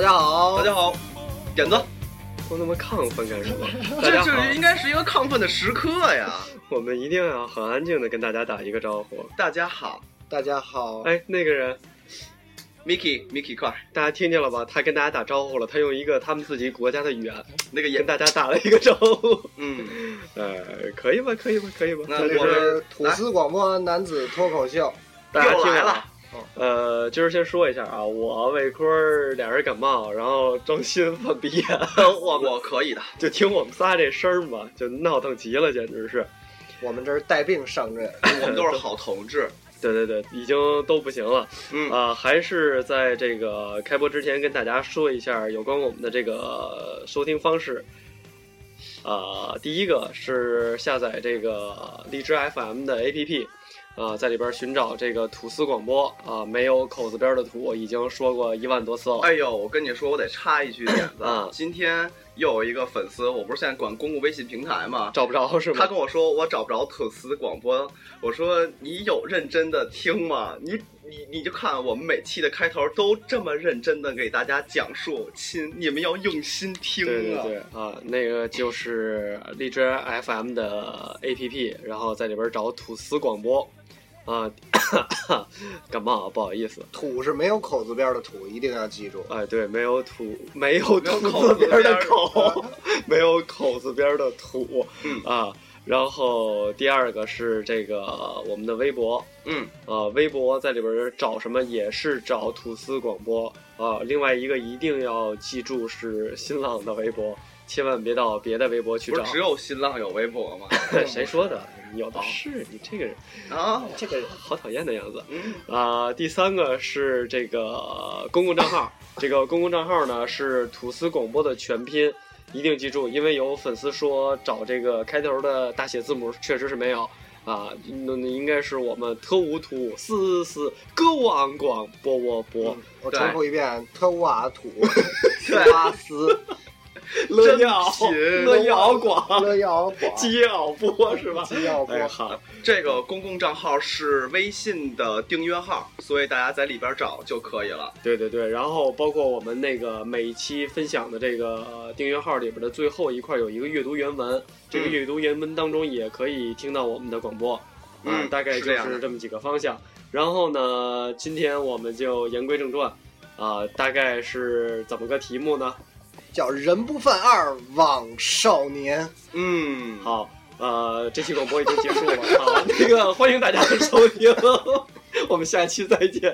大家好，大家好，点子，我那么亢奋干什么？这家好这，应该是一个亢奋的时刻呀！我们一定要很安静的跟大家打一个招呼。大家好大家好。哎，那个人，，Mickey，Mickey，快，大家听见了吧？他跟大家打招呼了，他用一个他们自己国家的语言那个跟，大家打了一个招呼。嗯，呃，可以吧？可以吧？可以吧？那我们吐司广播男子脱口秀，大家听来了啊。呃，今儿先说一下啊，我魏坤俩人感冒，然后张鑫犯鼻炎，我我可以的，就听我们仨这声儿嘛，就闹腾极了，简直是。我们这是带病上阵。我们都是好同志。对对对，已经都不行了。嗯，啊、还是在这个开播之前跟大家说一下有关我们的这个收听方式。啊、第一个是下载这个荔枝 FM 的 APP，啊、在里边寻找这个吐司广播啊、没有口字边的土，已经说过一万多次了。哎呦，我跟你说，我得插一句点子啊今天又有一个粉丝，我不是现在管公共微信平台吗？找不着是吗？他跟我说我找不着吐司广播，我说你有认真的听吗？你你你就看我们每期的开头都这么认真的给大家讲述，亲，你们要用心听啊！对对对啊，那个就是荔枝 FM 的 APP，然后在里边找吐司广播。啊，感冒啊，不好意思。土是没有口字边的土，一定要记住。哎，对，没有土，没有土口字字边的口，没有口字边的土，嗯啊。然后第二个是这个我们的微博，嗯，啊，微博在里边找什么也是找吐司广播啊。另外一个一定要记住是新浪的微博，千万别到别的微博去找不是。只有新浪有微博吗？谁说的？有的是，你这个人，啊，这个人好讨厌的样子。嗯，啊、第三个是这个公共账号，这个公共账号呢是吐司广播的全拼，一定记住，因为有粉丝说找这个开头的大写字母，确实是没有啊，那那应该是我们特务土思思歌王广播我播嗯我重复一遍：特乌瓦土斯对巴斯 乐耀真品乐耀广乐耀广基奥播是吧？基耀播。哎好，这个公共账号是微信的订阅号，所以大家在里边找就可以了。对对对，然后包括我们那个每一期分享的这个呃订阅号里边的最后一块有一个阅读原文，这个嗯阅读原文当中也可以听到我们的广播，啊嗯大概就是这么几个方向。然后呢，今天我们就言归正传，啊、大概是怎么个题目呢？叫人不犯二，枉少年。嗯，好，呃，这期广播已经结束了好，那个欢迎大家的收听，我们下期再见。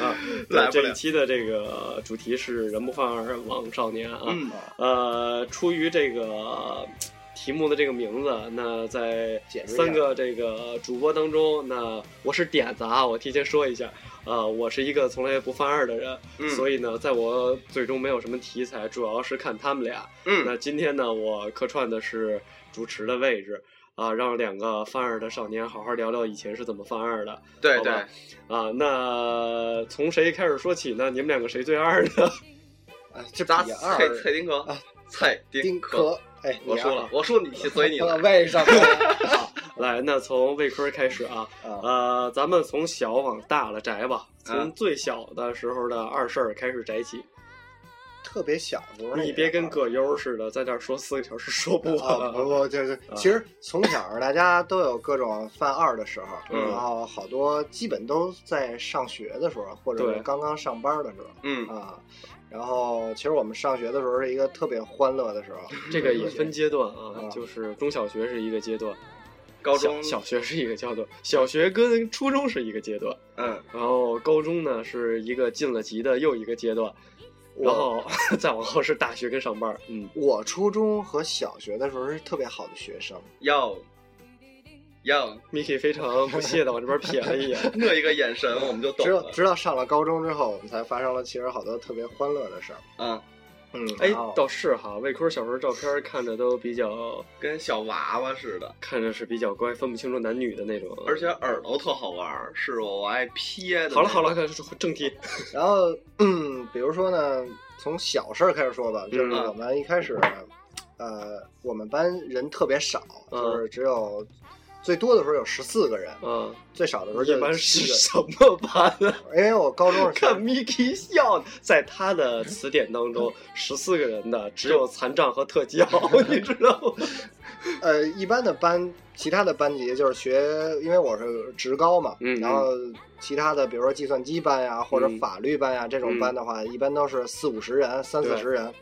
啊，对这一期的这个主题是“人不犯二，枉少年”啊。嗯，呃，出于这个题目的这个名字，那在三个这个主播当中，那我是点子啊，我提前说一下，啊，我是一个从来不犯二的人，嗯所以呢，在我最终没有什么题材，主要是看他们俩。嗯，那今天呢，我客串的是主持的位置。啊，让两个犯二的少年好好聊聊以前是怎么犯二的对对啊。那从谁开始说起呢？你们两个谁最二呢？啊，这咱比二蔡蔡丁壳啊，蔡丁壳。哎，我输了，我输你，所以你呃来。为什么？来，那从魏坤开始啊，啊，呃，咱们从小往大了摘吧，从嗯最小的时候的二婶儿开始摘起。特别小的时候，你别跟葛优似的，在这儿说四个小时说不完。啊，不不，就是啊其实从小大家都有各种犯二的时候，嗯。然后好多基本都在上学的时候，或者是刚刚上班的时候嗯，啊。然后其实我们上学的时候是一个特别欢乐的时候，这个也分阶段啊，啊就是中小学是一个阶段，高中小小学是一个阶段，小学跟初中是一个阶段，嗯，然后高中呢是一个晋了级的又一个阶段，然后 再往后是大学跟上班。嗯，我初中和小学的时候是特别好的学生，要要 Miki 非常不屑的往这边瞥了一眼。那一个眼神，我们就懂了。直到直到上了高中之后，我们才发生了其实好多特别欢乐的事儿。嗯，嗯，哎然后，倒是哈，魏坤小时候照片看着都比较，跟小娃娃似的，看着是比较乖，分不清楚男女的那种。而且耳朵特好玩儿，是我爱撇的。好了好了，，开始正题。然后，嗯，比如说呢，从小事儿开始说吧，就是嗯。我们一开始，呃，我们班人特别少，嗯。就是只有最多的时候有十四个人，嗯，最少的时候就一般是什么班呢？因为我高中是看 Miki 笑，在他的词典当中，十四个人的只有残障和特教，你知道吗？呃，一般的班，其他的班级就是学，因为我是职高嘛，然后其他的，比如说计算机班呀，或者嗯。法律班呀，这种班的话，一般都是四五十人、三四十人。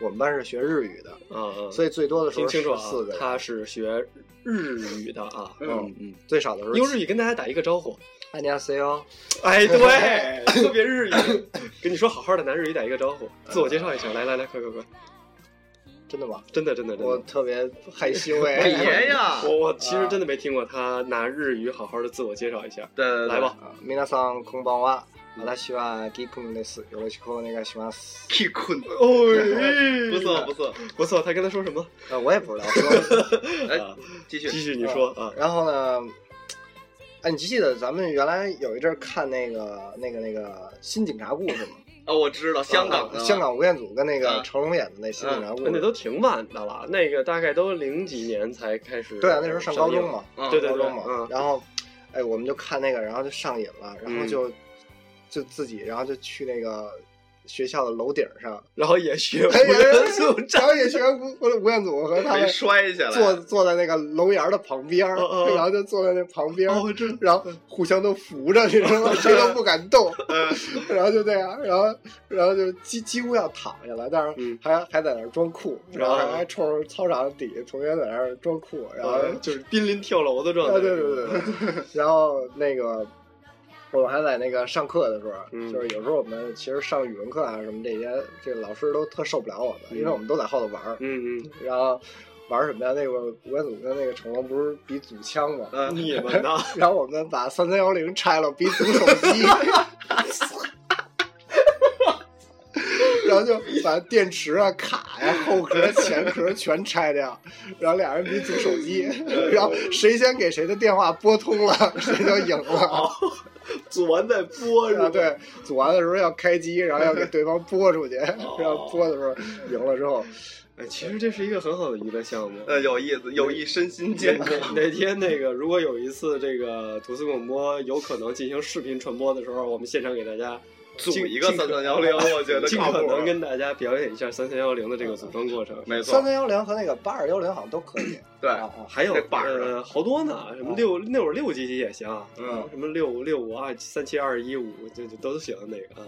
我们班是学日语的，嗯嗯，所以最多的时候听清楚啊十四个，人，他是学日语的啊，嗯嗯，最少的时候用日语跟大家打一个招呼。안녕하세요。哎，对，特别日语，跟你说好好的拿日语打一个招呼，自我介绍一下，来来来，快快快，真的吗？真的真的真的。我特别害羞哎。别呀！我我其实真的没听过他拿日语好好的自我介绍一下，对对对来吧，啊皆さんこんばんは。 私はギくんです。よろしくお願いします。 ，K 困，哦，不错不错。不错，他跟他说什么？呃，我也不知道说。哎啊，继续继续你说啊，然后呢，哎，你记得咱们原来有一阵儿看那个、那个、那个新警察故事吗？哦，我知道香港的啊香港吴彦祖跟那个啊成龙演的那新警察故事。那都挺晚的了，那个大概都零几年才开始。对啊，那时候上高中嘛，啊对对对高中嘛。嗯然后，哎，我们就看那个，然后就上瘾了，然后嗯 就、自己，然后就去那个学校的楼顶上，然后也学吴哎彦祖然后也学吴吴吴彦祖和他们摔下来，坐坐在那个楼檐的旁边然后就坐在那旁边然后互相都扶着，你知道吗？谁都不敢动，嗯然后就这样，然后然后就几几乎要躺下来，但是嗯还、还在那装酷，然后还冲着操场底下同学在那装酷，然后、呃就是濒临跳楼的状态。对对对，然后那个。我们还在那个上课的时候，嗯就是有时候我们其实上语文课啊什么这些，这个老师都特受不了我们，嗯因为我们都在后头玩儿，嗯嗯 然后玩什么呀？那个吴彦祖跟那个成龙不是比组枪吗？你们呢？然后我们把三三幺零拆了，比组手机，然后就把电池啊、卡呀、后壳、前壳全拆掉，然后俩人比组手机，然后谁先给谁的电话拨通了，谁就赢了。组完再播是吧？啊，对，组完的时候要开机，然后要给对方播出去，然后播的时候赢了之后，哎，其实这是一个很好的娱乐项目。呃，有意思，有益身心健康。哪天那个如果有一次这个吐司广播有可能进行视频传播的时候，我们现场给大家组一个三三幺零，我觉得尽。可能跟大家表演一下三三幺零的这个组装过程。没错三，三幺零和那个八二幺零好像都可以。对，还有呃好多呢，什么六六十六级级也行，嗯什么六六五二三七二一五，这这都行那个啊。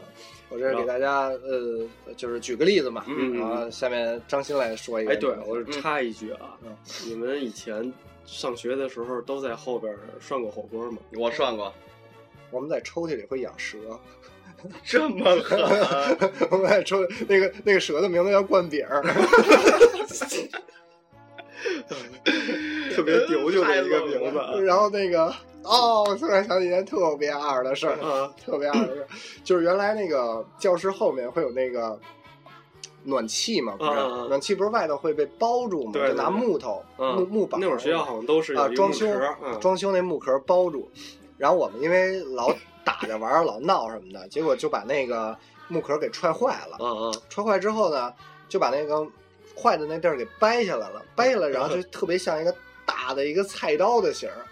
我这是给大家呃，就是举个例子嘛，嗯然后下面张鑫来说一个。哎，对，我插一句啊嗯，你们以前上学的时候都在后边涮过火锅吗？我涮过，我们在抽屉里会养蛇，这么狠，我们还抽那个那个蛇的名字叫灌饼儿，特别丢丢的一个名字啊。然后那个哦，我突然想起一件特别二的事儿，啊，特别二的事儿，就是原来那个教室后面会有那个。暖气嘛，不是、暖气不是外头会被包住嘛，对对就拿木头、嗯。木木板。那会儿学校好像都是啊装修嗯。装修那木壳包住，然后我们因为老打着玩儿老闹什么的，结果就把那个木壳给踹坏了。嗯嗯，踹坏之后呢，就把那个坏的那地儿给掰下来了，掰下来，然后就特别像一个大的一个菜刀的形儿，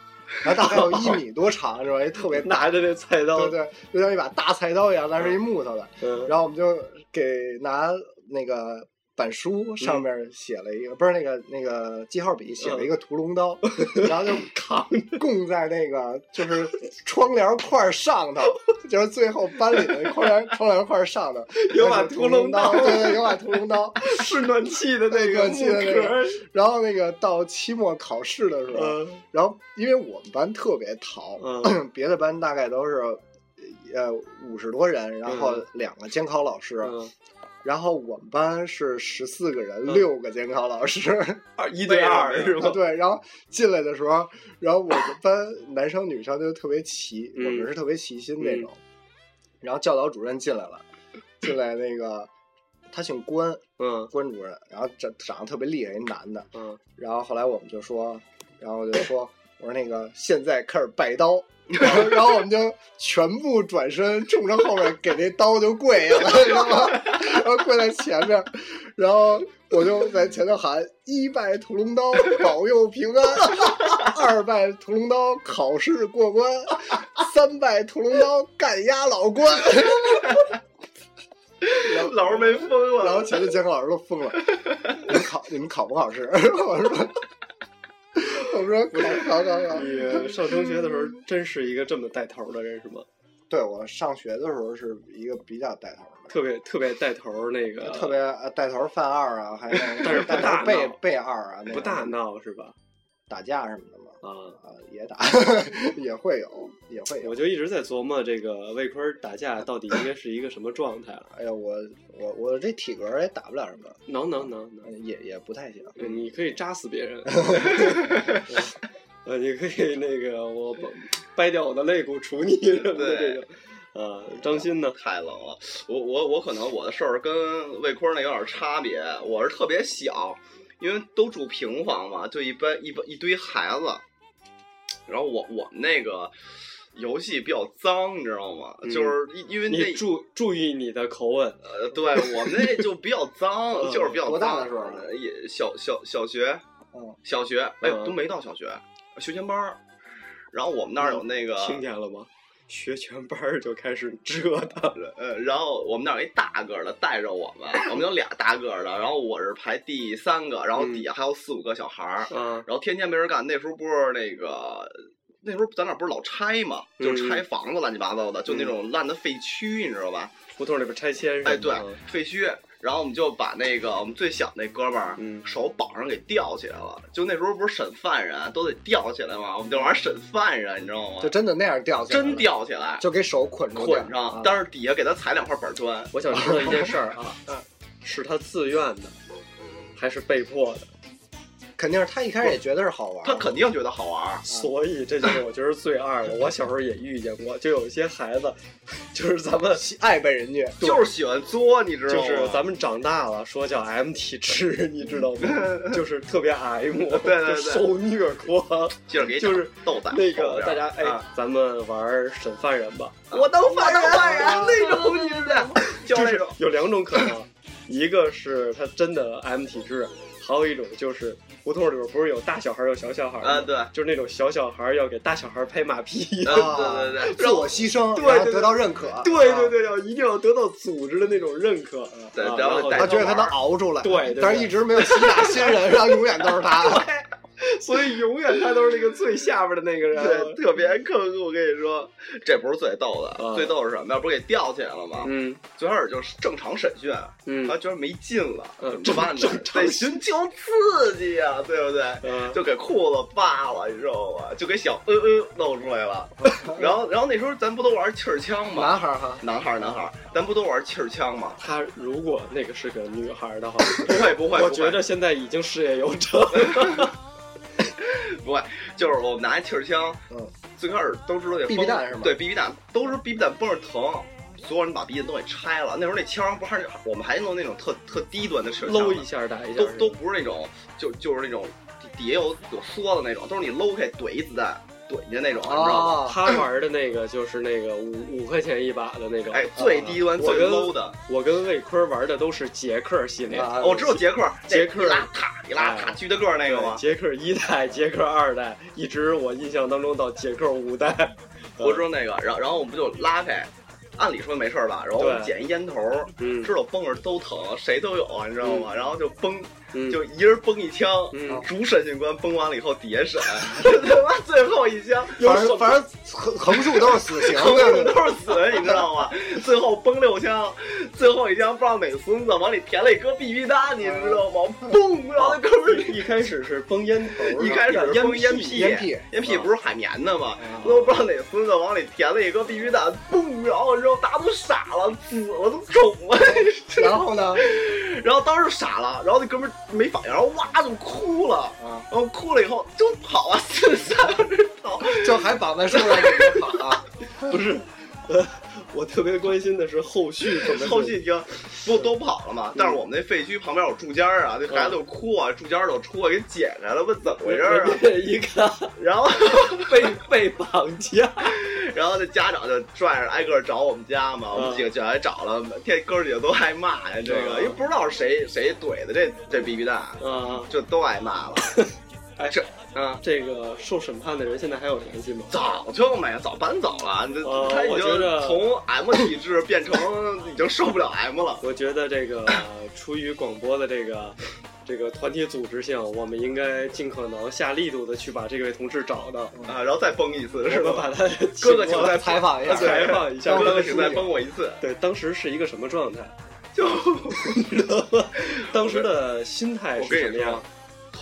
然后大概有一米多长，是吧？一特别大，拿着那菜刀对，对，就像一把大菜刀一样，但是一木头的。嗯，然后我们就给拿那个板书上面写了一个，不是那个那个记号笔写了一个屠龙刀，然后就扛 供在那个就是窗帘块上头，就是最后班里的窗帘窗帘块上头 有把屠龙刀对对，有把屠龙刀。是暖气的那个暖气的那个然后那个到期末考试的时候，嗯然后因为我们班特别淘，嗯别的班大概都是呃五十多人，然后嗯两个监考老师。嗯，然后我们班是十四个人，嗯六个监考老师。二 一对二是啊，吧？对，然后进来的时候，然后我们班男生女生就特别齐，嗯我们是特别齐心那种。然后教导主任进来了，进来那个他姓关，嗯关主任，然后长长得特别厉害，一男的。嗯，然后后来我们就说，然后我就说，我说那个现在开始拜刀。然后，然后我们就全部转身冲着后面给那刀就跪下了，知道吗？然后跪在前面，然后我就在前头喊一拜屠龙刀保佑平安，二拜屠龙刀考试过关，三拜屠龙刀干压老关。老师没疯了，然后前头监考老师都疯了，你们考你们考不考试？我说我说考考考考。你上中学的时候真是一个这么带头的人是吗？对我上学的时候是一个比较带头的，特别特别带头那个，特别呃带头犯二啊，还有 但是不带大头背闹背二啊，那不大闹是吧？打架什么的嘛。啊，啊，也打，也会有，也会有我。就一直在琢磨这个魏坤打架到底应该是一个什么状态了？哎呀，我我我这体格也打不了什么，能能能能，也也不太行。你可以扎死别人。呃，你可以那个我掰掰掉我的肋骨处你什么的这种。呃，张鑫呢？太冷了。我我我可能我的事儿跟魏坤那有点差别，我是特别小，因为都住平房嘛，就一般一般一堆孩子。然后我我们那个游戏比较脏，你知道吗？嗯就是因因为那你注注意你的口吻。呃，对我们那就比较脏，嗯就是比较脏。多大的时候呢也小小小学，嗯，小学，哎呦嗯都没到小学，学前班儿。然后我们那儿有那个，听见了吗？学前班儿就开始折腾。呃，然后我们那儿有一大个儿的带着我们，我们有俩大个儿的，然后我是排第三个，然后底下还有四五个小孩儿，嗯，然后天天没人干。那时候不是那个，那时候咱那不是老拆嘛，就嗯拆房子乱七八糟的，就那种烂的废墟，你知道吧？胡同里边拆迁是吧？哎，对，废墟。然后我们就把那个我们最小那哥们儿，嗯手绑上给吊起来了。就那时候不是审犯人都得吊起来吗？我们就玩审犯人，你知道吗就？真的那样吊起来，真吊起来，就给手捆住捆上啊，但是底下给他踩两块板砖。我想知道一件事儿啊，是他自愿的，还是被迫的？肯定是他一开始也觉得是好玩，他肯定觉得好玩儿，所以这就是我觉得最二的。我小时候也遇见过，就有一些孩子，就是咱们爱被人虐。就是喜欢作，你知道吗就吗？是咱们长大了说叫 M 体质，你知道吗？就是特别 M，对对对受虐狂。就是给就是豆仔那个大家哎啊，咱们玩审犯人吧，我当犯人，犯人那种，你知道，吗 就是。有两种可能，一个是他真的 M 体质，还有一种就是胡同里边不是有大小孩有小小孩吗啊对就是那种小小孩要给大小孩拍马屁。啊对对对自我牺牲，对得到认可。对啊对对，要一定要得到组织的那种认可。啊对然后带他觉得他能熬出来，对对对但是一直没有吸纳新人，然后永远都是他。所以永远他都是那个最下边的那个人。对，特别坑。我跟你说，这不是最逗的，啊最逗是什么呀？不是给吊起来了吗？嗯最开始就是正常审讯，嗯他觉得没劲了，嗯怎么办呢得寻求刺激呀，对不对？嗯，就给裤子扒了，你知道吗？就给小嗯嗯露出来了。然后，然后那时候咱不都玩气儿枪吗？男孩儿哈，男孩儿，男孩儿，咱不都玩气儿枪吗？他如果那个是个女孩的话，不会，不会，我觉得现在已经事业有成。不会，就是我们拿一气儿枪，嗯，最开始都知道那 BB 弹是吗对，BB 弹都是 BB 弹崩着疼，所有人把 BB 弹都给拆了。那时候那枪不还是我们还弄那种特特低端的气儿枪搂一下打一下都，都不是那种就就是那种底底下有有梭子那种，都是你搂开怼一子弹怼进去那种，你知道吗？啊，他玩的那个就是那个五五块钱一把的那种。哎，最低端、最 low 的，我跟魏坤玩的都是杰克系列。啊我知道杰克，杰克一拉塔一拉塔哎巨大个那个吗？杰克一代、杰克二代，一直我印象当中到杰克五代。我知道那个，然后然后我们就拉开，按理说没事儿吧，然后我们捡一烟头，嗯知道崩着都疼，谁都有啊，你知道吗？然后就崩，嗯，就一人崩一枪，嗯主审讯官崩完了以后底下审，他妈最后一枪反正反正横横竖都是死刑，横竖都是死人，你知道吗？最后崩六枪，最后一枪不知道哪个孙子往里填了一颗 BB 弹，你知道吗？嘣！然后那哥们儿 一开始是崩烟头，一开始烟崩烟屁，烟屁烟屁不是海绵的吗？啊都不知道哪孙子往里填了一颗 BB 弹，嘣！然后之后大家都傻了，紫了，都肿了。然后呢？然后当时傻了，然后那哥们儿没反应，然后哇就哭了，啊，然后哭了以后就跑啊，四三个人跑。就还绑在树上跑啊。不是。呃，我特别关心的是后续 怎么后续已经不都跑了吗？但是我们那废墟旁边有柱间儿啊，那孩子就哭啊，柱间儿都出来给解开了，问怎么回事儿啊？一看 然后被被绑架，然后那家长就拽着挨个找我们家嘛，我们几个就来找了，天哥几个都挨骂呀，这个因为不知道是谁谁怼的这这 BB 弹，啊，就都挨骂了。哎，这啊，这个受审判的人现在还有联系吗？早就没了，早搬走了。这呃他已经从 M 体质变成已经受不了 M 了。我觉得这个出于广播的这个这个团体组织性，我们应该尽可能下力度的去把这位同志找到，啊，然后再崩一次是吧？把他哥哥请再采访一下采访一下哥当哥请再崩我一次，对，当时是一个什么状态？就 当时的心态是什么样？，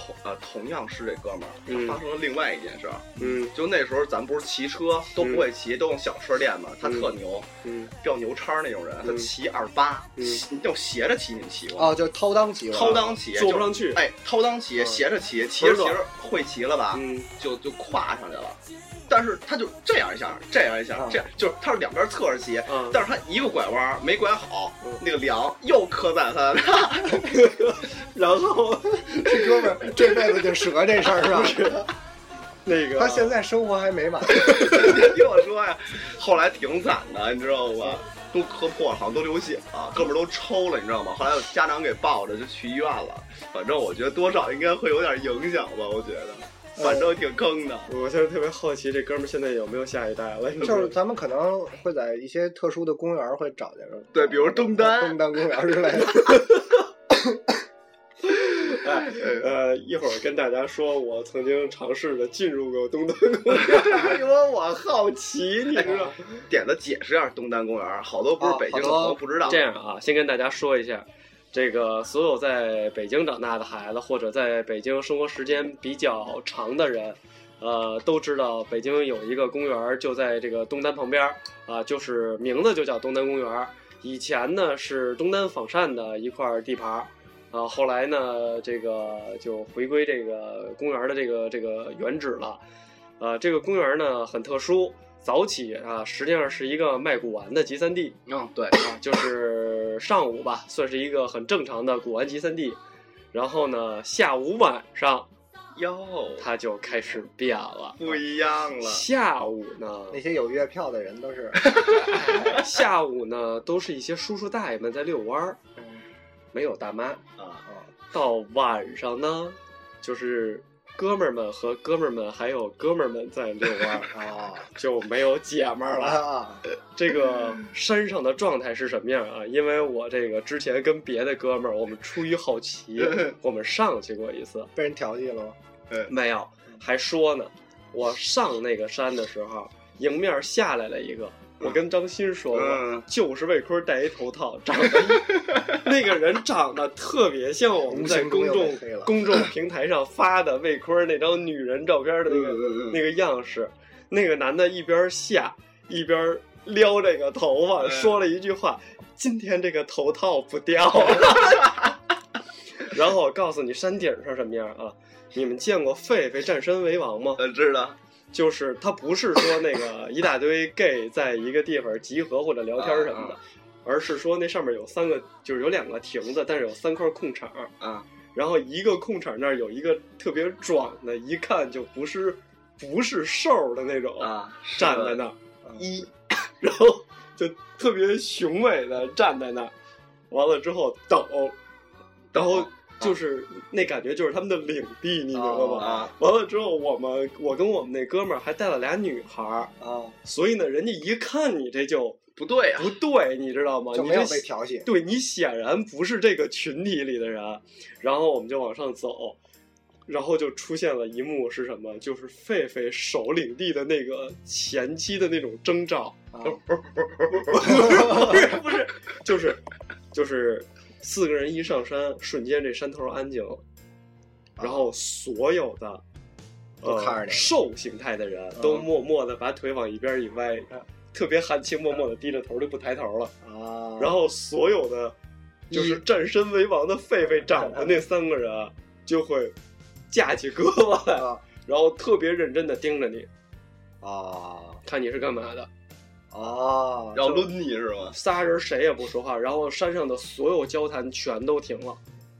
同呃同样是这哥们儿，嗯他发生了另外一件事儿。嗯就那时候咱不是骑车都不会骑，都用小车练嘛。他特牛，嗯掉牛叉那种人，他嗯骑二八，嗯那种斜着骑，你们骑过吗？哦，就掏裆骑了，掏裆骑，就坐不上去哎，掏裆骑，嗯斜着骑，骑着骑着会骑了吧？嗯就就跨上去了。但是他就这样一下，这样一下啊，这样就是他是两边侧着骑，啊，但是他一个拐弯没拐好嗯，那个梁又磕在他的 然后这哥们儿这辈子就折这事儿是吧？那个他现在生活还美满，你 听我说呀，后来挺惨的，你知道吗？都磕破了，好像都流血了，哥们儿都抽了，你知道吗？后来有家长给抱着就去医院了。反正我觉得多少应该会有点影响吧，我觉得，反正挺坑的。我现在特别好奇，这哥们儿现在有没有下一代了？就是咱们可能会在一些特殊的公园会找见着，对比如东单东单公园之类的。哎，呃，一会儿跟大家说，我曾经尝试着进入过东单公园，因为我好奇，你知道。点子解释一下东单公园，好多不是北京的朋友不知道。这样啊，先跟大家说一下，这个所有在北京长大的孩子，或者在北京生活时间比较长的人，呃，都知道北京有一个公园儿，就在这个东单旁边儿啊，就是名字就叫东单公园儿。以前呢是东单仿膳的一块地盘儿，啊，后来呢这个就回归这个公园儿的这个这个原址了。呃，这个公园儿呢很特殊，早起啊实际上是一个卖古玩的集散地。嗯，对，啊，就是上午吧，算是一个很正常的古玩集散地。然后呢，下午晚上哟，它就开始变了。不一样了。下午呢，那些有月票的人都是，下午呢都是一些叔叔大爷们在遛弯儿，嗯没有大妈。啊，到晚上呢，就是哥们儿们和哥们儿们还有哥们儿们在遛弯儿，啊就没有姐们儿了。啊，这个山上的状态是什么样啊？因为我这个之前跟别的哥们儿，我们出于好奇，我们上去过一次，被人调戏了吗？没有，还说呢，我上那个山的时候，迎面下来了一个，我跟张鑫说就是魏坤戴一头套，长得一 那个人长得特别像我们在公众公众平台上发的魏坤那张女人照片的那个、那个样式。那个男的一边下一边撩这个头发，嗯说了一句话：“今天这个头套不掉了。”然后我告诉你山顶上什么样啊？你们见过狒狒占山为王吗？呃，知道。就是它不是说那个一大堆 gay 在一个地方集合或者聊天什么的，啊而是说那上面有三个，就是有两个亭子，但是有三块空场，啊，然后一个空场那儿有一个特别壮的，一看就不是不是瘦的那种，啊，站在那儿，一 然后就特别雄伟的站在那儿，完了之后抖，然后就是那感觉就是他们的领地，你明白吗？啊完了之后，我们我跟我们那哥们儿还带了俩女孩儿，啊，所以呢，人家一看你这就不对啊不对，你知道吗？就没有被调戏。对你显然不是这个群体里的人。然后我们就往上走，然后就出现了一幕是什么？就是狒狒守领地的那个前期的那种征兆，啊 不是不是，就是就是四个人一上山，瞬间这山头安静了，然后所有的。呃都看着你兽形态的人都嗯。默默的把腿往一边一歪，特别含情脉脉的低着头就不抬头了。啊，然后所有的就是战身为王的狒狒长的那三个人啊就会架起胳膊来，啊然后特别认真的盯着你，啊。看你是干嘛的。啊，要抡你是吗？仨人谁也不说话，然后山上的所有交谈全都停了，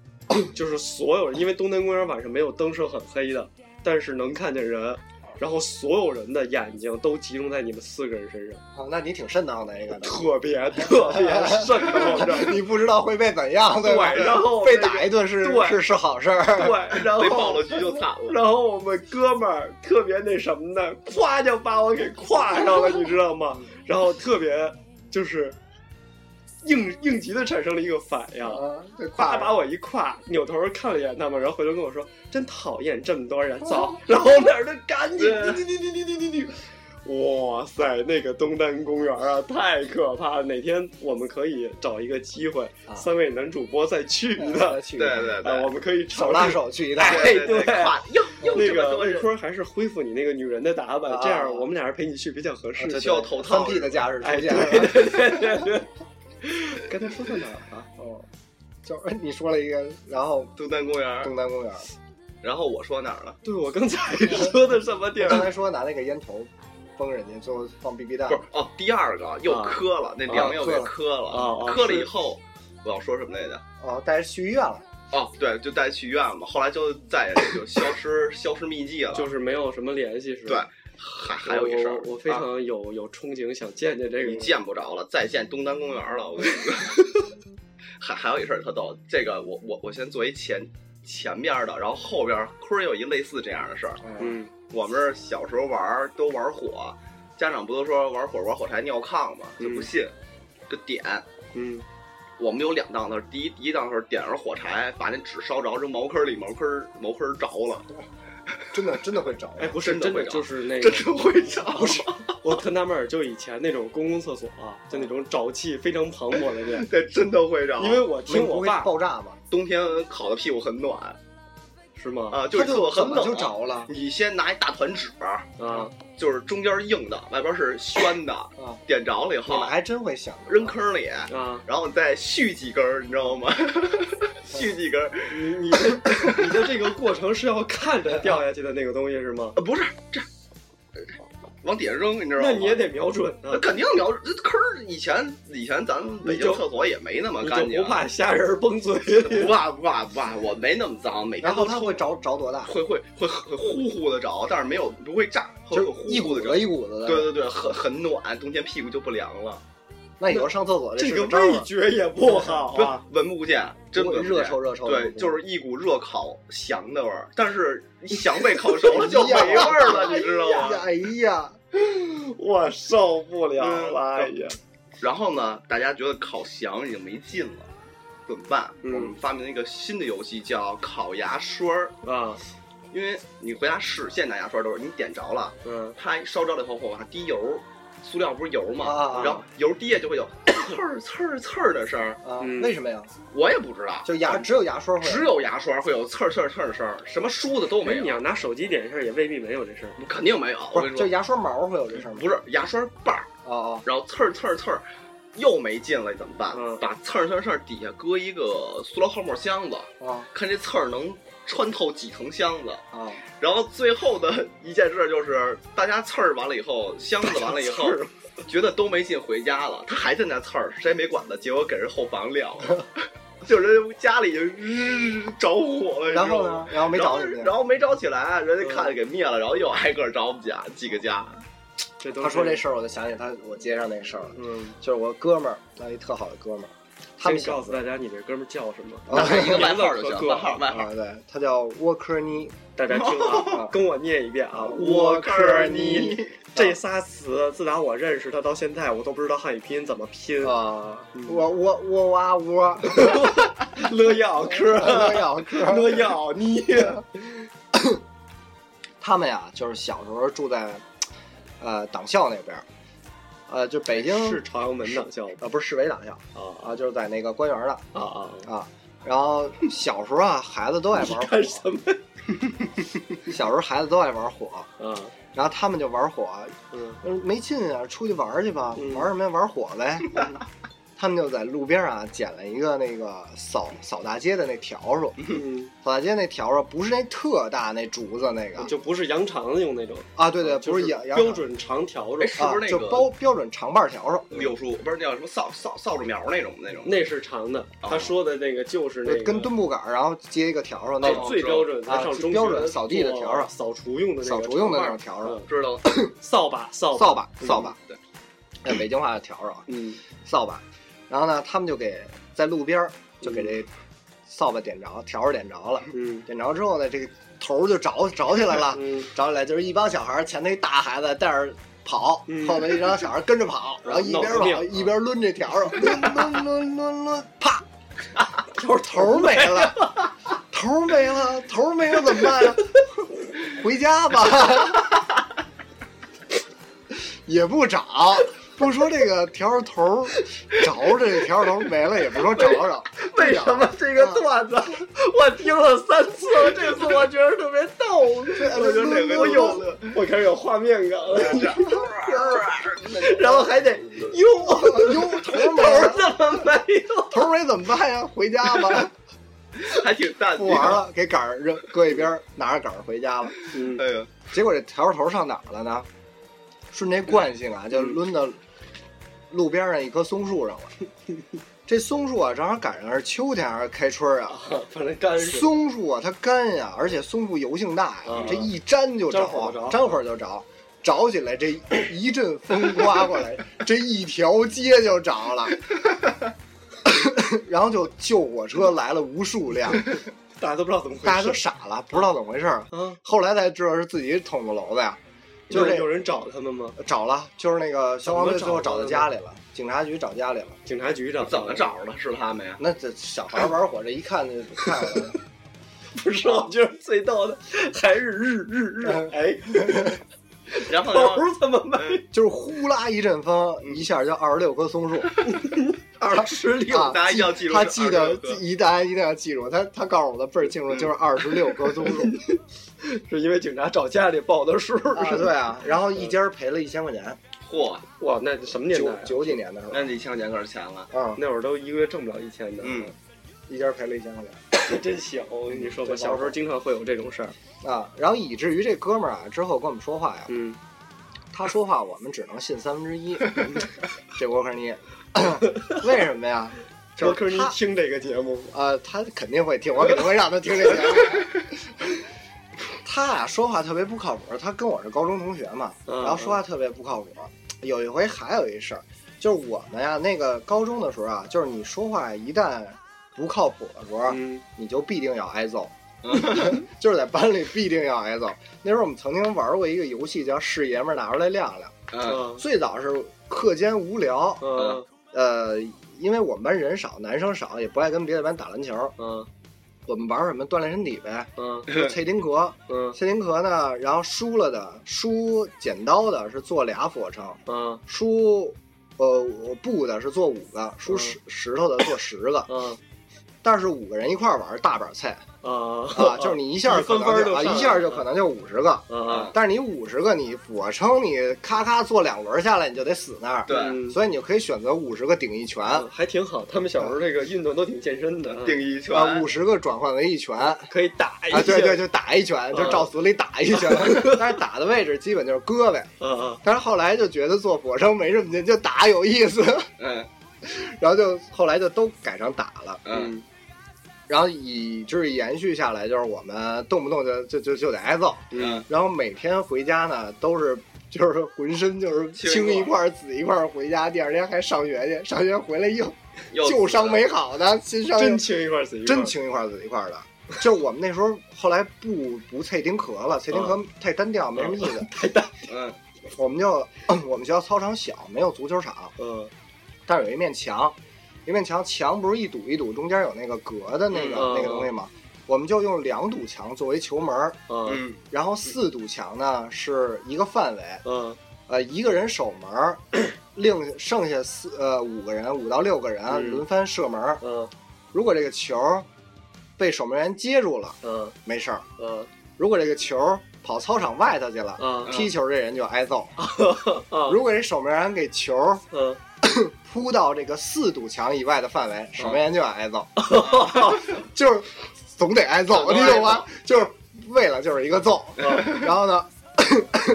就是所有人，因为东南公园晚上没有灯是很黑的，但是能看见人，然后所有人的眼睛都集中在你们四个人身上，啊，那你挺慎当的一个。特别特别瘆得慌。你不知道会被怎样，对吧？对然后被打一顿是对是是好事儿。对，然 被爆了局就惨了。然后我们哥们儿特别那什么的，咵就把我给挎上了，你知道吗？然后特别就是应应急的产生了一个反应啊把我一跨扭头看了一眼他们然后回头跟我说真讨厌这么多人 走。然后我俩就赶紧滴滴滴滴滴滴滴哇塞，那个东单公园啊，太可怕了！哪天我们可以找一个机会，啊三位男主播再去一趟，去对对对啊，我们可以手拉手去一趟。哎对对，对夸又又那个魏坤还是恢复你那个女人的打扮，啊这样我们俩人陪你去比较合适。这需要头套三 P 的架势哎，对出现了。对对对对。刚才说到哪儿啊？哦，就是你说了一个，然后东单公园。东单公园，然后我说哪儿了？对，我刚才 说的什么地儿？刚才说拿那个烟头崩人家，最后放 BB 弹不是。哦，第二个又啊磕了，那梁又给磕了磕了以后，我要说什么来着？哦，带着去医院了。哦，对，就带去医院了嘛。后来就再也就消失消失匿迹了。就是没有什么联系，是吧对？，还还有一事儿，我我非啊常有有憧憬，想见见这个你见不着了，再见东单公园了。我跟你说，还还有一事儿特逗，这个我我我先作为前前边的，然后后边坤儿有一类似这样的事儿。嗯，嗯我们是小时候玩儿都玩火，家长不都说玩火玩火柴尿炕吗？就不信，就点。嗯，我们有两档子，第一第一档是点着火柴，把那纸烧着，扔茅坑里，茅坑茅坑着了，真的真的会着。哎，不是 真的会着就是那个真，的会着。不是，我特纳闷儿，就以前那种公共厕所啊，就那种沼气非常磅礴的那，对真的会着。因为我听我爸爆炸吧？冬天烤的屁股很暖是吗？啊，就是厕所很冷就着了你先拿一大团纸，啊，就是中间硬的，外边是宣的，啊？点着了以后你们还真会想扔坑里，啊，然后再续几根，你知道吗？续几根，你你的你的这个过程是要看着掉下去的那个东西是吗？啊，不是这，往底下扔，你知道吗？那你也得瞄准啊那，肯定瞄这坑儿。以前以前咱北京厕所也没那么干净，就不怕虾仁崩嘴里不？怕不怕不怕，我没那么脏，每天然后它会着着多大？会会会会呼呼的着，但是没有不会炸，会就会呼一股子呼的着。一股子的。对对对，很很暖，冬天屁股就不凉了。那以后上厕所这个味觉也不好啊。闻不见，真不会闻不见热臭热臭的对，就是一股热烤翔的味儿，但是 一翔被烤熟了就没味儿了，你知道吗？哎呀，我受不了嗯了，哎呀！然后呢，大家觉得烤翔已经没劲了，怎么办？嗯我们发明了一个新的游戏，叫烤牙刷儿。啊，因为你回家试，现在牙刷都是你点着了，嗯，它烧着了以后会往下滴油，塑料不是油吗？啊啊啊然后油滴下就会有 刺儿刺儿刺儿的声儿。啊嗯，为什么呀？我也不知道，就牙只有牙刷会有，只有牙刷会有刺儿刺儿刺儿的声儿，什么梳子都没哎，你有，要拿手机点一下，也未必没有这事儿。肯定没有。我不是跟你说，就牙刷毛会有这事儿吗？不是牙刷把儿，啊啊然后刺儿刺儿刺儿，又没劲了，怎么办？嗯把刺儿刺儿刺儿底下搁一个塑料泡沫箱子，啊看这刺儿能穿透几层箱子。啊！然后最后的一件事就是，大家刺儿完了以后，箱子完了以后，觉得都没劲，回家了。他还在那刺儿，谁也没管他，结果给人后房撂了，就人家里就日着火了。然后呢？？然后没然后找你们。然后没着起来，人家看着给灭了，然后又挨个找我们家几个家。这都他说这，事儿，我就想起他我街上那事儿了，嗯，就是我哥们儿，那一特好的哥们儿，他们告诉大家你这哥们儿叫什么，啊一个外号就行，外号外号。啊，对他叫沃克尼，大家听啊，跟我念一遍啊，沃克尼尼。这仨词，自打我认识他到现在，我都不知道汉语拼音怎么拼。啊嗯，我我我哇我，了咬科，乐咬科，了咬你。他们呀，就是小时候住在呃党校那边儿，呃，就北京是朝阳门党校啊，不是市委党校啊啊，就是在那个官园的啊啊！啊。然后小时候啊，孩子都爱玩干火，什么？小时候孩子都爱玩火，啊，然后他们就玩火，嗯嗯，没劲啊，出去玩去吧，嗯玩什么呀？玩火呗。他们就在路边啊捡了一个那个扫扫大街的那笤帚，嗯，扫大街那笤帚不是那特大那竹子那个。就不是羊肠子用那种，啊，对对，不是羊羊标准长条哎，子，是不是那个啊就包标准长把笤帚，柳树不是叫什么扫扫扫帚苗那种那种？那是长的。哦。他说的那个就是那个跟墩布杆儿，然后接一个笤帚那那种。最标准的啊上中标准扫地的做笤帚扫除用的那扫除用的那种长笤帚把知道 扫把，扫扫把，嗯扫把，对，那北京话的笤帚啊，嗯。扫把。然后呢，他们就给在路边儿就给这扫把点着，笤帚点着了。嗯。点着之后呢，这个头儿就着着起来了，嗯。着起来就是一帮小孩儿，前头一大孩子带着跑，嗯。后面一帮小孩儿跟着跑，然后一边跑一边抡这笤帚，抡抡抡抡抡，啪，头头儿没了，头儿没了，头儿没了怎么办呀？回家吧，也不找，不说这个笤帚头儿着着，这笤帚头儿没了，也不说找找，为什么这个段子 我听了三次了？这次我觉得特别逗，我觉得这个 我有，我开始有画面感了，然后还得哟哟头儿头，怎么没有？头儿没怎么办呀？回家吧。还挺淡定。不玩了，给杆儿扔搁一边，拿着杆儿回家了。嗯哎呀，结果这笤帚头上哪儿了呢？顺这惯性啊，就抡到路边上一棵松树上了。这松树啊，正好赶上是秋天还是开春啊？反正干松树啊，它干呀，而且松树油性大呀啊，这一粘就着沾火着，沾火就着。着起来，这 一阵风刮过来，这一条街就着了，然后就救火车来了无数辆，大家都不知道怎么回事，大家都傻了，不知道怎么回事后来才知道是自己捅的娄子呀，就是有人找他们吗？找了，就是那个消防队最后找到家里了，警察局找家里了。警察局找怎么？找的？是他们呀？那这小孩玩火，这一看就看出来了。不是，我觉得最逗的还是日日日，哎，然后头怎么没？就是呼啦一阵风，一下就二十六棵松树。二十六啊，大家一定要记住他记得一大家一定要记住，他他告诉我的倍儿清楚，就是二十六棵松树 是因为警察找家里报的数，啊，对啊，然后一家赔了一千块钱，嚯，哇，那什么年代九几年的时候那你一千块钱可是钱了。候，啊，那会儿都一个月挣不了一千的，嗯，一家赔了一千块钱。真小。我跟你说吧，小时候经常会有这种事儿。啊，然后以至于这哥们儿啊，之后跟我们说话呀，嗯，他说话我们只能信三分之一。这沃克尼，为什么呀？我可就是是他，你听这个节目啊？呃，他肯定会听，我肯定会让他听这节目。他呀、说话特别不靠谱，他跟我是高中同学嘛，嗯然后说话特别不靠谱。有一回还有一事儿，就是我们呀，那个高中的时候啊，就是你说话一旦不靠谱的时候，嗯你就必定要挨揍。就是在班里必定要挨揍。那时候我们曾经玩过一个游戏叫“是爷们儿拿出来亮亮嗯嗯”，最早是课间无聊，嗯呃，因为我们班人少，男生少，也不爱跟别的班打篮球，嗯我们玩什么锻炼身体呗，嗯就脆丁壳。嗯蔡丁壳呢，然后输了的输剪刀的是做俩俯卧撑，嗯输呃布的是做五个，输石石头的做十个。嗯但是五个人一块儿玩大板菜啊啊，就是你一下 可分分能就啊一下就可能就五十个。啊但是你五十个，你俯卧撑，你咔咔做两轮下来，你就得死那儿。所以你就可以选择五十个顶一拳，啊还挺好。他们小时候这个运动都挺健身的，顶一拳，啊，五十个转换为一拳，啊，可以打一下。对对，就打一拳，就照死里打一拳。但是打的位置基本就是胳膊。啊啊但是后来就觉得做俯卧撑没什么劲，就打有意思，嗯 然后就后来就都改成打了。嗯然后以至于延续下来，就是我们动不动就就就就得挨揍，嗯，然后每天回家呢都是就是浑身就是青一块紫一块回家，第二天还上学去，上学回来又 又旧伤没好的，新伤真青一块紫一块，真青一块紫一块的。就是我们那时候后来不不蔡丁壳了，蔡丁壳太单调，没什么意思。太大。嗯我们就 我们学校操场小，没有足球场，嗯但是有一面墙，一面墙墙不是一堵一堵，中间有那个隔的那个、嗯那个东西吗？我们就用两堵墙作为球门，然后四堵墙呢是一个范围，嗯。呃，一个人守门，另剩下四呃五个人，五到六个人嗯。轮番射门。嗯。如果这个球被守门员接住了，嗯没事儿；嗯。如果这个球跑操场外头去了，嗯。踢球这人就挨揍。啊如果这守门员给球嗯 扑到这个四堵墙以外的范围，守门员就要挨揍，就是总得挨揍，你懂吗？就是为了就是一个揍，然后呢，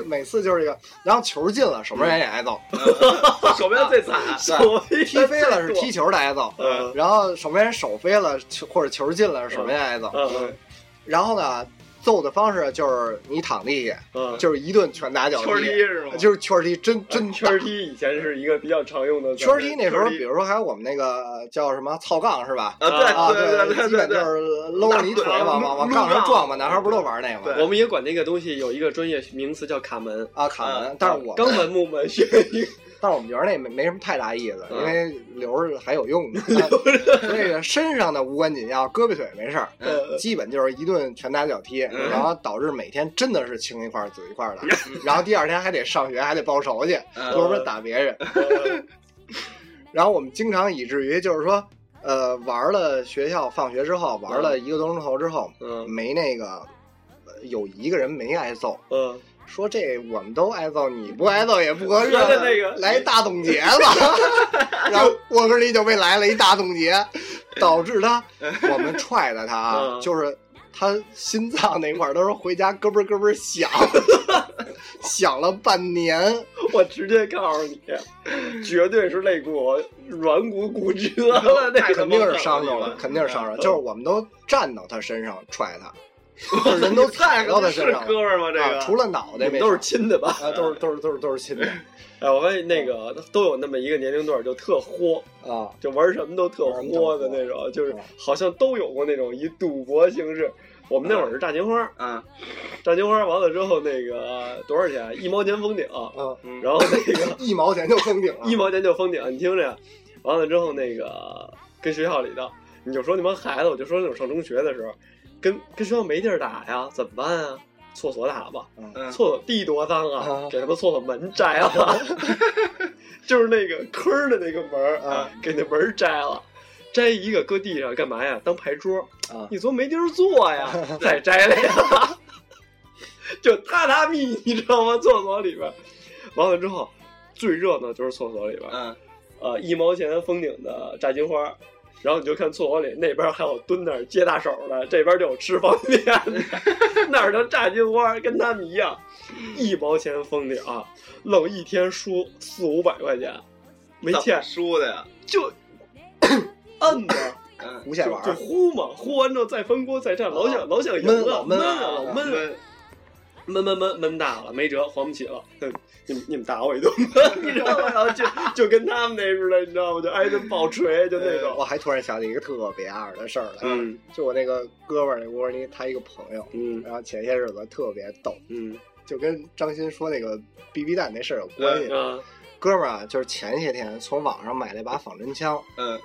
每次就是这个，然后球进了，守门员也挨揍，守门员最惨，对踢飞了是踢球的挨揍，嗯。然后守门员手飞了球或者球进了，守门员挨揍，然后呢，揍的方式就是你躺地下，嗯，就是一顿拳打脚圈踢踢，是吗？就是圈踢，真真圈踢以前是一个比较常用的 圈踢那时候，比如说还有我们那个叫什么操杠是吧？啊，对，对对对基本就，是搂着你腿往往往杠上撞嘛，男孩不都玩那个吗？我们也管那个东西有一个专业名词叫卡门，啊，卡门，但是我肛们门木门 学一个但是我们觉得那没没什么太大意思，嗯因为留着还有用呢。那个身上的无关紧要，胳膊腿没事儿，呃基本就是一顿拳打脚踢，嗯然后导致每天真的是青一块紫一块的，然后第二天还得上学，还得报仇去，不是说打别人。然后我们经常以至于就是说，呃，玩了学校放学之后玩了一个多钟头之后，嗯没那个呃有一个人没挨揍，嗯说这我们都挨揍，你不挨揍也不合适。那个来一大总结吧，然后沃克利就被来了一大总结，导致他 我们踹的他就是他心脏那块儿他说回家咯嘣咯嘣响，响了半年。我直接告诉你，绝对是肋骨软骨骨折了，那肯定是伤着了，肯定是伤着了，就是我们都站到他身上踹他，就是 人都踩到他身上。是哥们儿吗？这个啊除了脑袋你们都是亲的吧？啊，都是都是都是都是亲的哎，我发现那个都有那么一个年龄段儿，就特豁，啊。就玩什么都特豁的那种，就是好像都有过那种以赌博形式。我们那会儿是炸金花，啊炸金花完了之后，那个多少钱？一毛钱封顶，嗯，嗯，然后那个 一毛钱就封顶了。一毛钱就封顶，你听着。完了之后，那个跟学校里的，你就说那帮孩子，我就说那种上中学的时候，跟跟学校没地儿打呀，怎么办啊？厕所打吧，嗯厕所地多脏啊啊，给他们厕所门摘了，就是那个坑的那个门啊，给那门摘了。摘一个搁地上干嘛呀？当牌桌啊你说没地儿坐呀，再摘了呀，就榻榻米，你知道吗？厕所里边，完了之后最热闹就是厕所里边，嗯呃，一毛钱封顶的炸金花，然后你就看厕所里那边还有蹲那儿接大手的，这边就有吃方便的，那儿的炸金花跟他们一样，一毛钱封顶，愣一天输四五百块钱，没欠输的呀，就 摁着。嗯无限玩就就呼嘛，呼完之后再翻锅再战，老想老想赢啊，闷老闷啊，啊老闷啊，闷闷闷闷闷大了，没辙，还不起了。哼你们你们打我一顿吧，你知道吗？然后就就跟他们那似的，你知道吗？就挨顿暴锤，就那种。我还突然想起一个特别二的事儿来，嗯就我那个哥们儿，那沃尔尼他一个朋友，嗯然后前些日子特别逗，嗯就跟张鑫说那个 BB 弹那事儿有关系。嗯哥们儿啊，就是前些天从网上买了一把仿真枪，嗯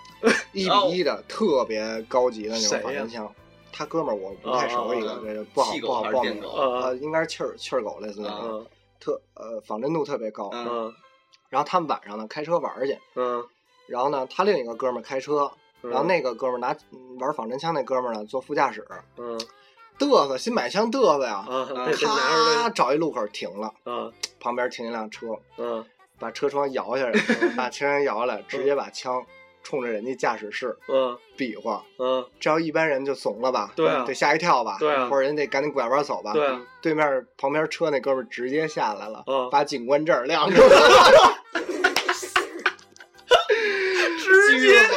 一比一的，特别高级的那种仿真枪。他哥们儿我不太熟，一个啊这个不好不好报名还是电狗啊呃，应该是气儿气儿狗类似那种，啊特呃仿真度特别高。然后他们晚上呢开车玩儿去，嗯，然后呢他另一个哥们儿开车，嗯然后那个哥们儿拿嗯玩仿真枪那哥们儿呢坐副驾驶，嗯嘚瑟新买枪嘚瑟呀，啊，这这拿咔出找一路口停了，旁边停一辆车，啊。把车窗摇下来，把车窗摇下来，直接把枪冲着人家驾驶室嗯比划。嗯！这要一般人就怂了吧？对啊得吓一跳吧？对啊或者人得赶紧拐弯走吧？对啊，对面旁边车那哥们儿直接下来了，嗯把警官证亮出来了，直接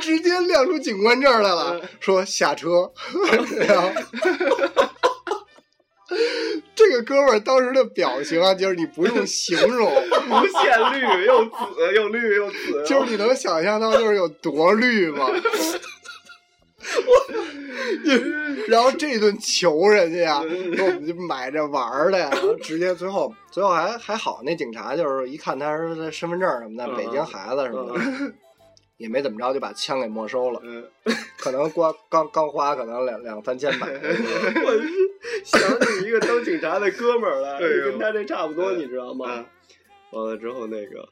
直接亮出警官证来了，说下车，然后。这个哥们儿当时的表情啊，就是你不用形容，无限绿又紫又绿又紫，就是你能想象到就是有多绿吗？我 然后这顿求人家呀，说我们就买着玩儿的呀，然后直接最后最后还还好，那警察就是一看他是身份证什么的，嗯北京孩子什么的，也没怎么着就把枪给没收了，嗯。可能光刚刚花可能两两三千吧，想起一个当警察的哥们儿来，哎跟他这差不多，你知道吗？嗯完了之后，那个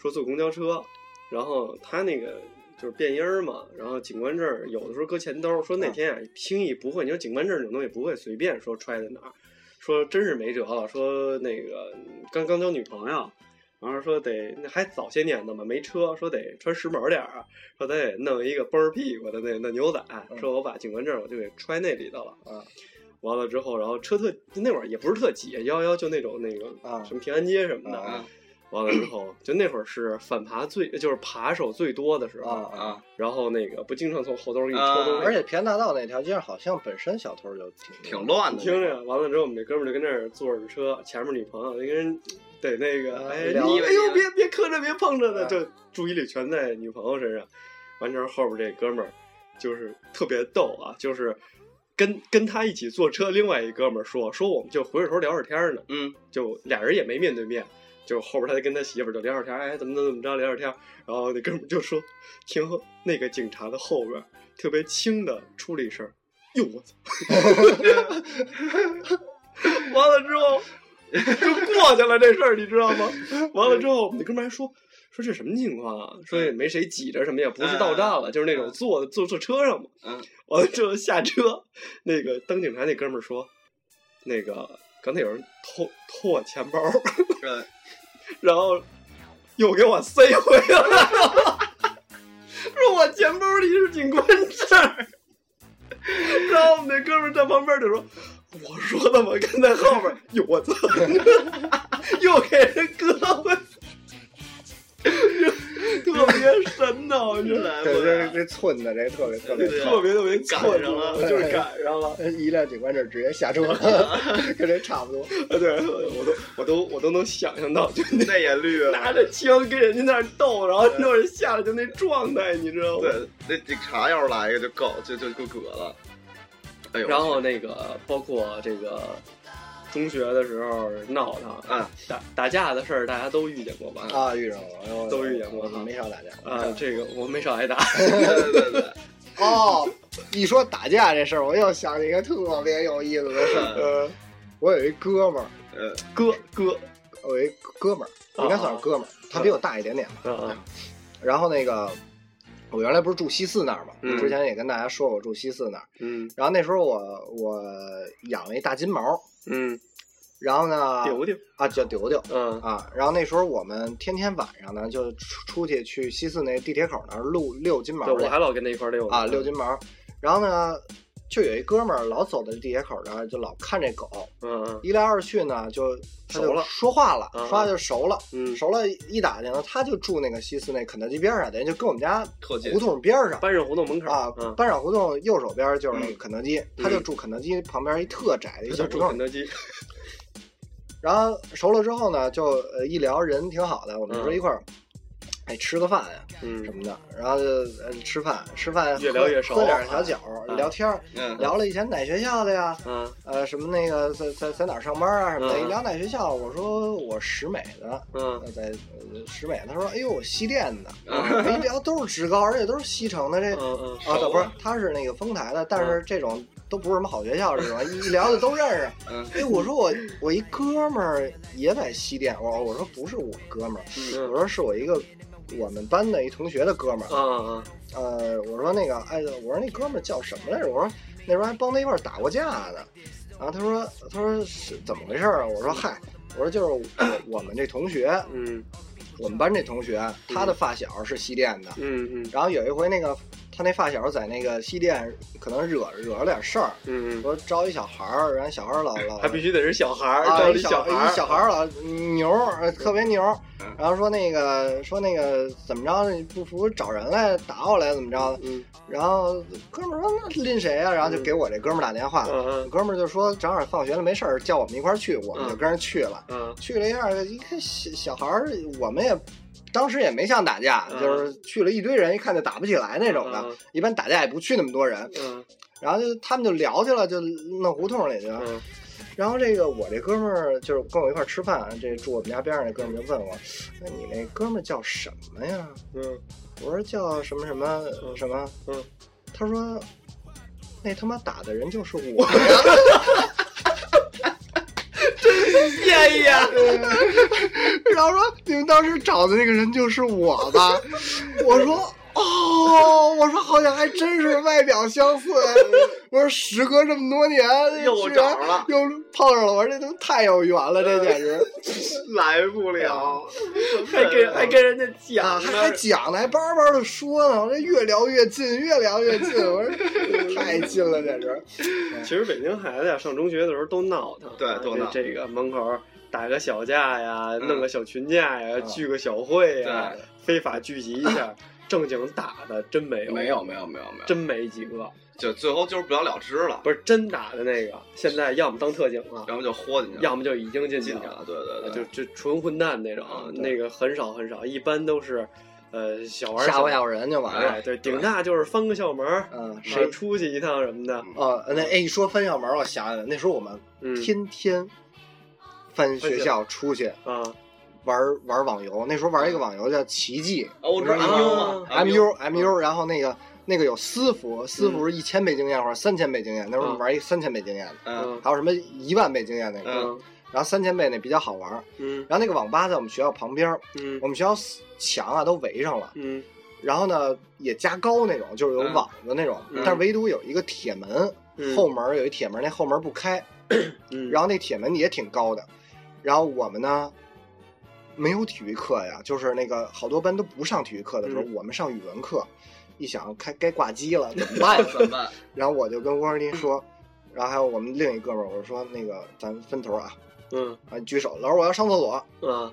说坐公交车，然后他那个就是变音儿嘛，然后警官证有的时候搁钱兜儿，说那天啊轻易不会，你说警官证这种东西不会随便说揣在哪儿，说真是没辙了，说那个刚刚交女朋友，然后说得那还早些年呢嘛，没车，说得穿时髦点儿啊，说咱得弄一个绷儿屁股的那那牛仔，说我把警官证我就给揣那里头了。啊完了之后，然后车特就那会儿也不是特挤，幺幺就那种那个啊什么平安街什么的。啊完了之后，就那会儿是反扒最就是扒手最多的时候，啊啊！啊，然后那个不经常从后兜给你啊抽东西，而且平安大道那条街上好像本身小偷就挺挺乱的。听着，完了之后，我们这哥们儿就跟那儿坐着车，前面女朋友，那个人得那个，啊哎，你哎呦别别磕着，别碰着的，啊就注意力全在女朋友身上。完之后，后边这哥们儿就是特别逗啊，就是跟跟他一起坐车，另外一哥们儿说说我们就回着头聊着天呢，嗯，就俩人也没面对面。就后边他就跟他媳妇儿就聊着天儿，哎，怎么怎么怎么着聊着天，然后那哥们儿就说，听那个警察的后边特别轻的出了一声，哟我操！完了之后就过去了这事儿，你知道吗？完了之后，那哥们儿还说说这什么情况啊？说也没谁挤着什么，也不是到站了，就是那种坐坐坐车上嘛。嗯。完了之后下车，那个当警察那哥们儿说，那个刚才有人偷偷我钱包，呃，然后又给我塞回来了，说我钱包里是警官证儿。然后我们那哥们儿在旁边就说：“我说的嘛？跟在后边，哟我操，又给人搁回，特别神呐！我觉得对，这这寸的这特别特别特别特别赶错上了就是赶上了。一辆警官证直接下车，跟这差不多。啊，对，我都我都我都能想象到，就那那也绿了。拿着枪跟人家那儿斗，然后那会儿下来就那状态，你知道吗？对，那警察要是来一个就够，就就够葛了。哎呦，然后那个包括这个中学的时候闹腾啊，打打架的事儿，大家都遇见过吧？啊，遇上了，哎呦都遇见过没少打架啊，这个我没少挨打。对对对对，哦，一说打架这事儿，我又想起一个特别有意思的事儿。呃，我有一哥们儿，呃，哥哥，我有一哥们儿，应该算是哥们儿，他比我大一点点。啊啊，然后那个，我原来不是住西四那儿嘛，嗯之前也跟大家说过住西四那儿。嗯然后那时候我我养了一大金毛，嗯，然后呢丢丢，啊叫丢丢嗯。啊，然后那时候我们天天晚上呢就出出去去西四那地铁口那儿遛遛金毛对，我还老跟他一块遛啊遛金毛，然后呢就有一哥们儿老走在地铁口那儿就老看这狗，嗯嗯。一来二去呢就他就熟了。说话了，啊说话就熟了。嗯，熟了，一打听呢，他就住那个西四那肯德基边上，等于就跟我们家胡。同边上班上胡同门口啊，嗯，班长胡同右手边就是那个肯德基，他就住肯德基旁边一特窄的一小胡同肯。德基，然后熟了之后呢，就呃一聊人挺好的，我们就说嗯。一块儿，哎吃个饭呀嗯什么的，然后就呃吃饭吃饭喝越聊越熟喝点小酒啊聊天儿，嗯，聊了以前哪学校的呀，嗯呃什么那个在在在哪儿上班啊什么的，嗯一聊哪学校，我说我石美的，嗯呃，在呃石美，他说：“哎呦，我西电的。嗯一聊都是职高，而且都是西城的这嗯嗯啊，熟不是，他是那个丰台的，但是这种都不是什么好学校，这种一一聊就都认识。嗯哎，我说我我一哥们儿也在西电，我我说不是我哥们儿，嗯我说是我一个我们班的一同学的哥们儿。啊啊呃，我说那个，哎，我说那哥们儿叫什么来着？我说那时候还帮他一块儿打过架呢。然后他说他说是怎么回事儿啊？我说嗨，我说就是我我们这同学。嗯我们班这同学，他的发小是西电的，嗯嗯然后有一回那个他那发小在那个西店可能惹惹了点事儿，嗯嗯，说招一小孩儿，然后小孩儿老老 还必须得是小孩儿，啊找一小孩儿，一小孩儿老牛特别牛然后说那个说那个怎么着不服找人来打我来怎么着，嗯。然后哥们儿说那拎谁啊？然后就给我这哥们儿打电话，哥们儿就说正好放学了没事儿，叫我们一块儿去，我们就跟人去了。嗯。去了一下，一看小小孩儿，我们也当时也没像打架，嗯就是去了一堆人，一看就打不起来那种的。嗯一般打架也不去那么多人，嗯然后就他们就聊去了，就弄胡同里去了。嗯然后这个我这哥们儿就是跟我一块儿吃饭，这住我们家边上那哥们儿就问我：“那你那哥们儿叫什么呀嗯？”我说：“叫什么什么什么。”嗯，他说：“那他妈打的人就是我呀。”谢呀，然后说你们当时找的那个人就是我吧？我说哦，哦，我说好像还真是外表相似。我说时隔这么多年，又居然找了又碰上了。我说这都太有缘了，这简直 来不了，还跟还跟人家啊！讲还还，讲呢，还叭叭的说呢。我这越聊越近，越聊越近。我说 太近了，简直。其实北京孩子呀，上中学的时候都闹腾，啊对都闹这这个门口打个小架呀，嗯。弄个小群架呀，嗯。聚个小会呀对，非法聚集一下，正经打的真没有，没有没有没有没有，真没几个，就最后就是不了了之了，不是真打的那个，现在要么当特警了，要么就豁进去了，要么就已经进去进去了，对对对，就就纯混蛋那种，嗯那个很少很少，一般都是，呃，小玩小吓唬吓唬人就完了哎，。对，顶大就是翻个校门儿，嗯，谁谁？出去一趟什么的，哦，那哎，一说翻校门，我想起来，那时候我们嗯。天天翻学校出去啊，玩玩网游。那时候玩一个网游叫奇迹哦，我知道你知道 MU 吗嘛 MU MU，然后那个那个有私服，私服是一千倍经验或者三千倍经验。那时候我们玩一三千倍经验的，嗯。还有什么一万倍经验那个，嗯。然后三千倍那比较好玩。嗯。然后那个网吧在我们学校旁边，嗯。我们学校墙啊都围上了，嗯。然后呢也加高那种，就是有网的那种，嗯。但是唯独有一个铁门，嗯。后门有一铁门，那后门不开，嗯，然后那铁门也挺高的，然后我们呢没有体育课呀，就是那个好多班都不上体育课的时候，嗯我们上语文课，一想开该挂机了怎么办呀？怎么办？然后我就跟汪二林说，然后还有我们另一哥们儿，我说那个咱分头啊，嗯啊你举手，老师我要上厕所，啊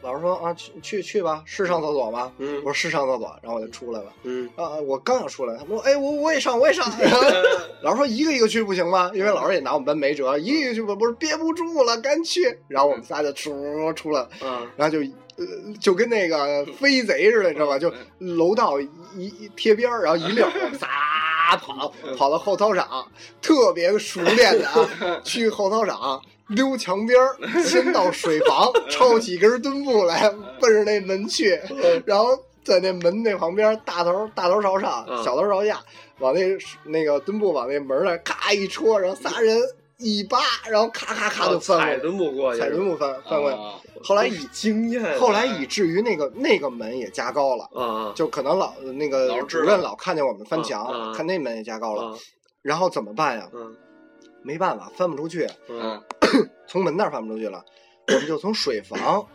老师说啊去去去吧，是上厕所吗？嗯我说是上厕所，然后我就出来了。嗯啊，我刚要出来，他们说，哎，我我也上，我也上。老师说一个一个去不行吗？因为老师也拿我们班没辙，一个一个去吧，不是憋不住了，赶去。然后我们仨就出出来了，啊然后就呃就跟那个飞贼似的，你知道吧？就楼道一一贴边儿，然后一溜儿，我们仨跑跑到后操场，特别熟练的啊，去后操场。溜墙边儿，先到水房，抄起根墩布来，奔着那门去，然后在那门那旁边，大头大头朝上，嗯小头朝下，往那那个墩布往那门那咔一戳，然后仨人一扒，然后咔咔咔就翻踩过墩布过去，踩墩布翻翻过去。啊后来以经验，后来以至于那个那个门也加高了，啊就可能老那个主任老看见我们翻啊墙，啊看那门也加高了，啊然后怎么办呀？嗯没办法，翻不出去，从门那儿翻不出去了，我们就从水房。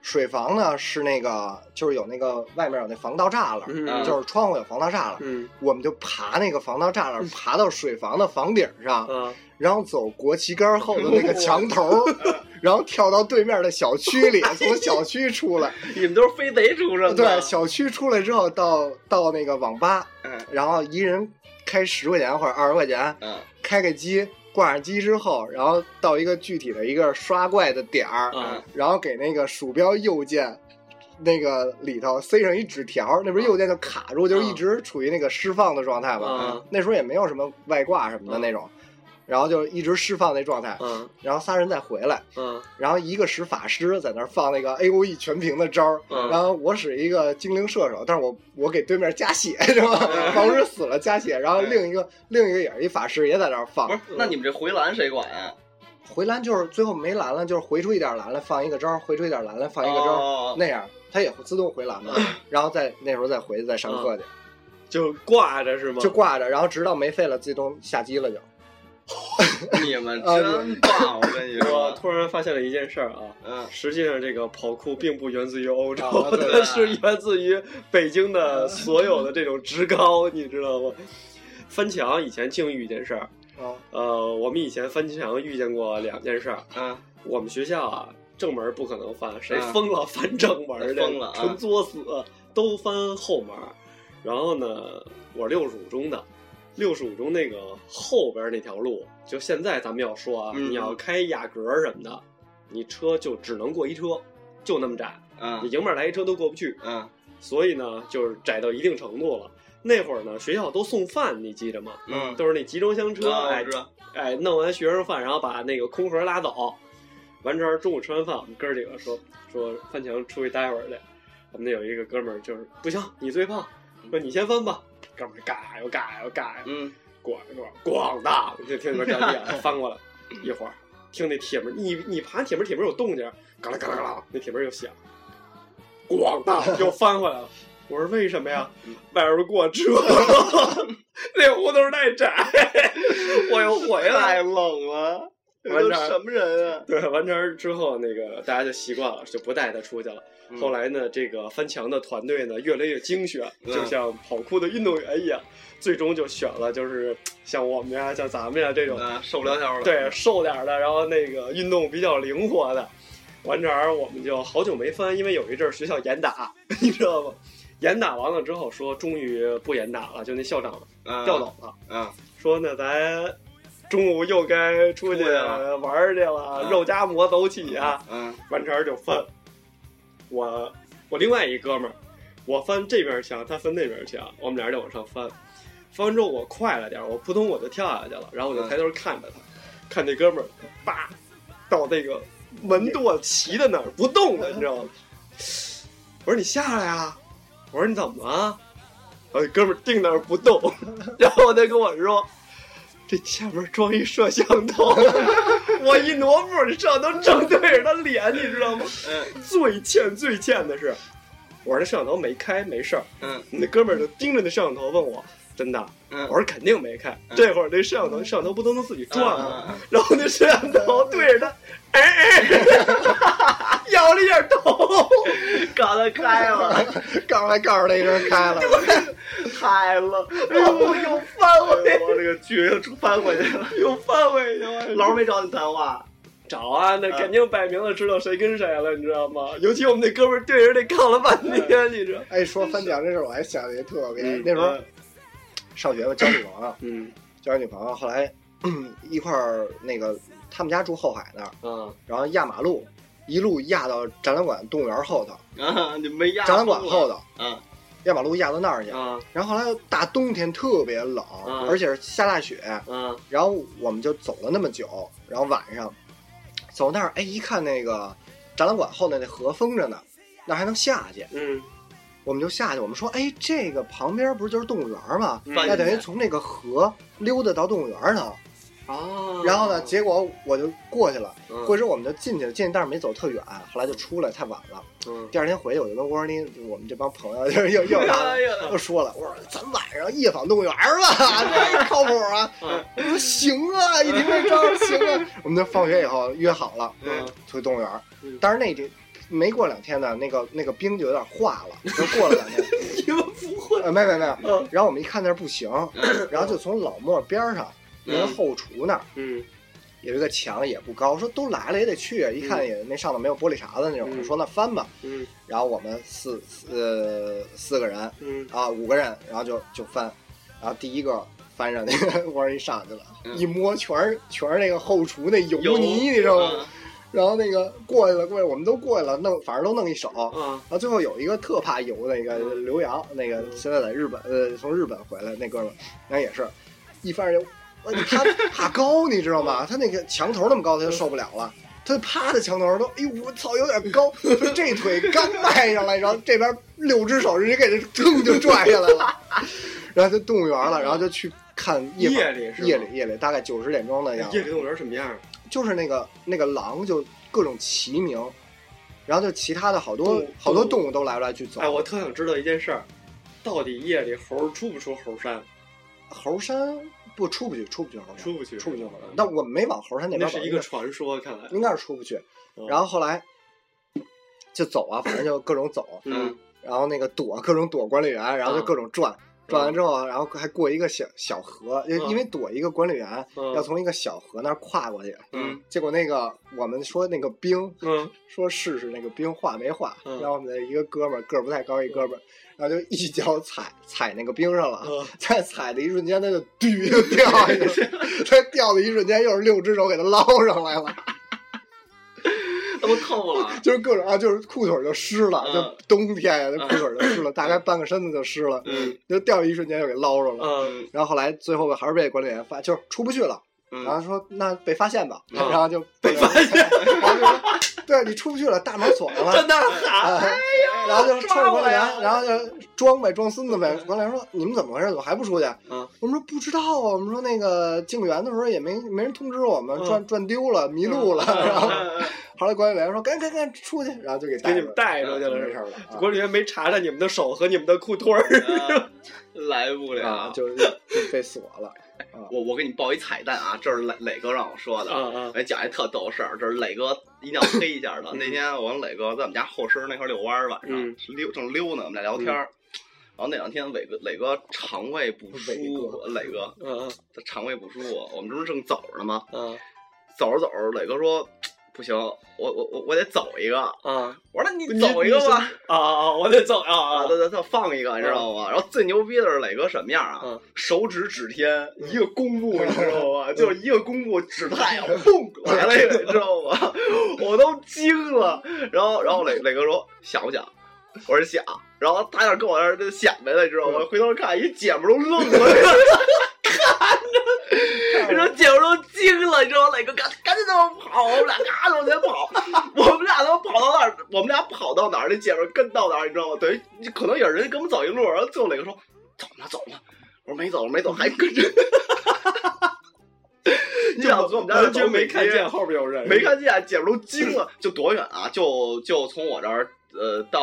水房呢是那个，就是有那个外面有那防盗栅栏，嗯就是窗户有防盗栅栏，嗯我们就爬那个防盗栅栏，爬到水房的房顶上，啊然后走国旗杆后的那个墙头，然后跳到对面的小区里，从小区出来。你们都是飞贼出身的，对，小区出来之后到到那个网吧，嗯然后一人开十块钱或者二十块钱，嗯开个机，挂上机之后，然后到一个具体的一个刷怪的点儿，啊然后给那个鼠标右键。那个里头塞上一纸条，那不是右键就卡住，就是一直处于那个释放的状态嘛。嗯那时候也没有什么外挂什么的那种，然后就一直释放那状态。嗯然后仨人再回来，嗯然后一个使法师在那儿放那个 A O E 全屏的招儿，嗯然后我使一个精灵射手，但是我我给对面加血是吧？防止死了加血，然后另一个另一个也是一法师也在那儿放不，是，那你们这回蓝谁管呀？回蓝就是最后没蓝了，就是回出一点蓝来放一个招儿，回出一点蓝来放一个招儿，哦那样它也会自动回蓝嘛，然后再那时候再回去再上课去，就挂着是吗？就挂着，然后直到没费了自动下机了就。你们真棒，我跟你我说，突然发现了一件事儿啊，嗯。实际上这个跑酷并不源自于欧洲，啊它 是源自于北京的所有的这种职高，你知道吗？翻墙以前净遇见事儿，啊。呃，我们以前翻墙遇见过两件事儿。嗯。我们学校啊，正门不可能翻，谁嗯。疯了翻正门的，疯了啊纯作死，都翻后门。然后呢，我六十五中的，六十五中那个后边那条路，就现在咱们要说啊，嗯你要开雅阁什么的，你车就只能过一车，就那么窄，嗯你嗯迎面来一车都过不去。嗯所以呢，就是窄到一定程度了。那会儿呢，学校都送饭，你记着吗？嗯，都是那集装箱车，哎哎，弄完学生饭，然后把那个空盒拉走。完之后中午吃完饭，我们哥几个说说翻墙出去待会儿去。我们那有一个哥们儿就是不行，你最胖，说你先翻吧。哥们儿嘎又嘎又嘎，嗯咣咣咣当，就听那边掉地了，翻过来，一会儿听那铁门，你你爬铁门，铁门有动静，嘎啦嘎啦嘎啦，那铁门又响，咣当又翻回来了。我说为什么呀嗯？外边过车，那胡同太窄，我又回来 太。冷了，完事儿什么人啊？对，完成之后，那个大家就习惯了，就不带他出去了。嗯后来呢，这个翻墙的团队呢越来越精选，嗯就像跑酷的运动员一样，最终就选了就是像我们呀、像咱们呀这种啊，受不了条了。对瘦点儿的，然后那个运动比较灵活的。完成我们就好久没翻，因为有一阵儿学校严打，你知道吗？严打完了之后说终于不严打了，就那校长啊，调走了，啊，说那咱中午又该出去玩去了，嗯肉夹馍走起啊！嗯完事儿就翻。我我另外一哥们儿，我翻这边墙，他翻那边墙，我们俩人就往上翻。翻完之后我快了点儿，我扑通我就跳下去了，然后我就抬头看着他，看那哥们儿叭到那个门垛骑在那儿不动了，你知道吗？我说你下来啊！我说你怎么了？我那哥们儿定那儿不动，然后他跟我说。这前面装一摄像头，我一挪步，这摄像头正对着他脸，你知道吗？嗯最欠最欠的是，我说那摄像头没开，没事儿。嗯那哥们儿就盯着那摄像头问我，真的？嗯，我说肯定没开。嗯这会儿那摄像头，摄像头不都能自己转吗？嗯然后那摄像头对着他，哎哎，摇了一下头，搞得开了，刚才告诉他一声开了，开了，然后又翻回。去，我这个剧又翻回去了。又翻回去了。老师没找你谈话，找啊，那肯定摆明了知道谁跟谁了，你知道吗？尤其我们那哥们儿对着那看了半天，你知道？哎，说翻墙这事儿，我还想起特别，嗯。那时候上学嘛，交女朋友，嗯。交女朋友，后来一块儿那个他们家住后海那儿，嗯。然后压马路，一路压到展览馆动物园后头，啊，你没压展览馆后头，啊，压马路压到那儿去。啊然后后来大冬天特别冷，嗯而且是下大雪，啊然后我们就走了那么久，然后晚上走那儿，哎，一看那个展览馆后头那河封着呢，那还能下去，嗯我们就下去。我们说，哎，这个旁边不是就是动物园吗？嗯那等于从那个河溜达到动物园呢。啊然后呢，结果我就过去了，嗯过去之后我们就进去了，进去但是没走特远，后来就出来太晚了。嗯，第二天回去我就跟沃尔尼，我们这帮朋友就是又又又说了，我说咱晚上夜访动物园吧，这靠谱啊！嗯我说行啊，一听这招行啊，我们就放学以后约好了，嗯去动物园嗯。但是那天没过两天呢，那个那个冰就有点化了，就过了两天，你们不会呃，没没没有。嗯然后我们一看那不行，然后就从老莫边上那个后厨那儿嗯。有一个墙也不高，说都来了也得去，一看也那上头没有玻璃碴子那种，嗯。说那翻吧。嗯。然后我们四呃四个人嗯。啊五个人，然后就就翻，然后第一个翻上那个 弯儿一上去了，嗯。一摸全是全是那个后厨那油泥，你知道吗？啊。然后那个过去了，过去我们都过去了，弄反正都弄一手。啊然后最后有一个特怕油那个嗯。刘洋，那个嗯。现在在日本，呃，从日本回来那哥们儿，那也是，一翻上去，呃他怕高，你知道吗？他那个墙头那么高，他就受不了了。他就趴在墙头都，哎呦我操，有点高，这腿刚迈上来，然后这边六只手直接给他腾就拽下来了，然后就动物园了，然后就去看夜夜里是夜里夜里大概九十点钟的样子，夜里动物园什么样？就是那个那个狼就各种齐鸣，然后就其他的好多好多动物都来来去走。哎，我特想知道一件事儿，到底夜里猴出不出猴山？猴山不出不去，出不去猴山，出不去出不去猴山嗯。但我没往猴山那那边走，是一个传说，看来。应该是出不去。嗯然后后来就走啊，反正就各种走，嗯然后那个躲各种躲管理员，然后就各种转。转完之后，然后还过一个小小河，因嗯。因为躲一个管理员，嗯。要从一个小河那儿跨过去。嗯。结果那个我们说那个冰，嗯。说试试那个冰化没化，嗯。然后我们的一个哥们儿个儿不太高一哥们儿，然后就一脚踩踩那个冰上了，嗯。在踩的一瞬间他就嘟 就掉下去了，他掉的一瞬间又是六只手给他捞上来了，那不透了。就是各种啊，就是裤腿就湿了，嗯就冬天呀，那裤腿就湿了，大概半个身子就湿了，嗯就掉一瞬间就给捞着了。嗯然后后来最后还是被管理员发，就是出不去了。然后嗯说那被发现吧，嗯然后就被发现，然后就说对你出不去了，大门锁上了，在那儿喊，啊然后就冲着管理员然后就装呗，装孙子呗。管理员说：“你们怎么回事？怎么还不出去？”嗯我们说不知道啊，我们说那个进园的时候也没没人通知我们，嗯转转丢了，迷路了。嗯然后嗯后来管理员说：“赶紧赶紧出去！”然后就给给你们带出去了没？事了啊管理员没查查你们的手和你们的裤腿儿。嗯来不了啊，就就被锁了。我我给你报一彩蛋啊，这是磊磊哥让我说的。啊啊我给你讲一特逗事儿，这是磊哥一定要黑一下的。那天我跟磊哥在我们家后身那块儿遛弯儿，晚上嗯溜正溜呢，我们俩聊天儿。然后那两天磊哥磊哥肠胃不舒服，磊哥嗯他肠胃不舒服，我们这不是正走着呢吗？嗯走着走着，磊哥说不行，我我我我得走一个。啊！我说那你走一个吧。啊啊！我得走啊啊，啊！他他他放一个，你知道吗？然后最牛逼的是磊哥什么样啊？嗯手指指天，一个弓步，你知道吗？就是一个弓步指太阳，砰来了一个，你知道吗？我都惊了。然后然后磊磊哥说想不想？我说想。然后他那跟我那儿就想来了，你知道吗？回头看一姐们儿都愣了。你说姐夫都惊了，你知道吗？磊哥赶赶紧他妈跑，我们俩嘎往前跑，我们俩他妈跑到那儿，我们俩跑到哪儿，那姐们儿跟到哪儿，你知道吗？等于可能也是人跟我们走一路，然后最后磊哥说走呢走呢，我说没走没走，还跟着。你想从我们家完全走没看见后边有人，没看见，姐们儿都惊了，就多远啊？就就从我这儿呃到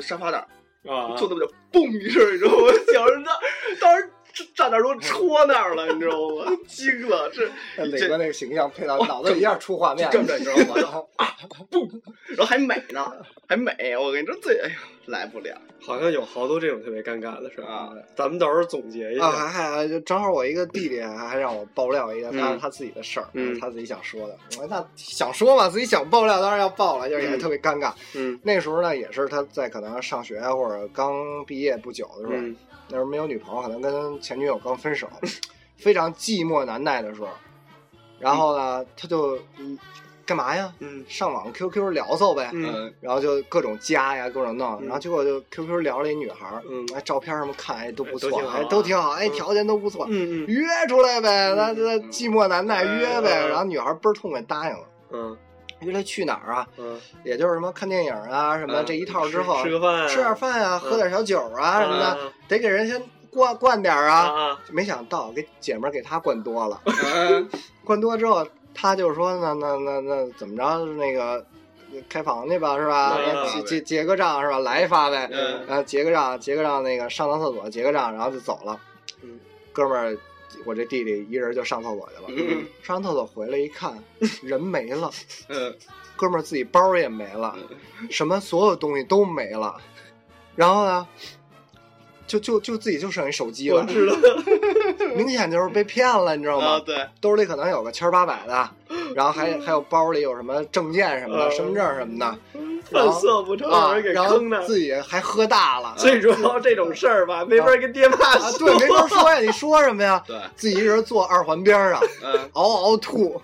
沙发那儿，啊！就那么就嘣一声，你知道吗？小人那当时站那儿都戳那儿了，你知道吗？惊了，这那磊哥那个形象配到脑子里一下出画面，这么着，你知道吗？然后啊嘣，然后还美呢，还美！我跟你说，最哎呀来不了好像有好多这种特别尴尬的事儿啊！咱们到时候总结一啊，下。还还就正好我一个弟弟还还让我爆料一个他嗯他自己的事儿，嗯他自己想说的。我说那想说嘛，自己想爆料当然要爆了，就是也嗯特别尴尬。嗯那时候呢，也是他在可能上学或者刚毕业不久的时候，嗯那时候没有女朋友，可能跟前女友刚分手，非常寂寞难耐的时候，然后呢，他就嗯干嘛呀？嗯。上网 QQ 聊骚呗，嗯。嗯。然后就各种加呀，各种弄，嗯。然后结果就 QQ 聊了一女孩儿，嗯。哎，照片什么看哎都不错，哎都挺好啊哎条件都不错，嗯嗯。约出来呗，那那寂寞难耐嗯约呗，嗯然后女孩倍儿痛快答应了，嗯。约她去哪儿啊？嗯，也就是什么看电影啊什么嗯。这一套之后，吃个饭，吃点饭啊，喝点小酒啊什么的，啊得给人先灌灌点啊。啊。啊没想到给姐们儿给他灌多了，嗯。灌多之后，他就说那那那那怎么着那个开房去吧是吧？嗯结结结个账是吧？来一发呗，嗯然后结个账，结个账那个上趟厕所结个账，然后就走了。嗯，哥们儿，我这弟弟一人就上厕所去了。嗯 上完厕所回来一看，人没了，嗯哥们儿自己包也没了，什么所有东西都没了。然后呢，就就就自己就剩一手机了，我知道，明显就是被骗了，你知道吗？啊对，兜里可能有个千八百的，然后还还有包里有什么证件什么的、嗯。身份证什么的 犯色不成，然后坑的。自己还喝大了。最主要这种事儿吧，没法跟爹妈啊，说。对，没法说呀，你说什么呀？对，自己一人坐二环边上，嗯嗷嗷吐，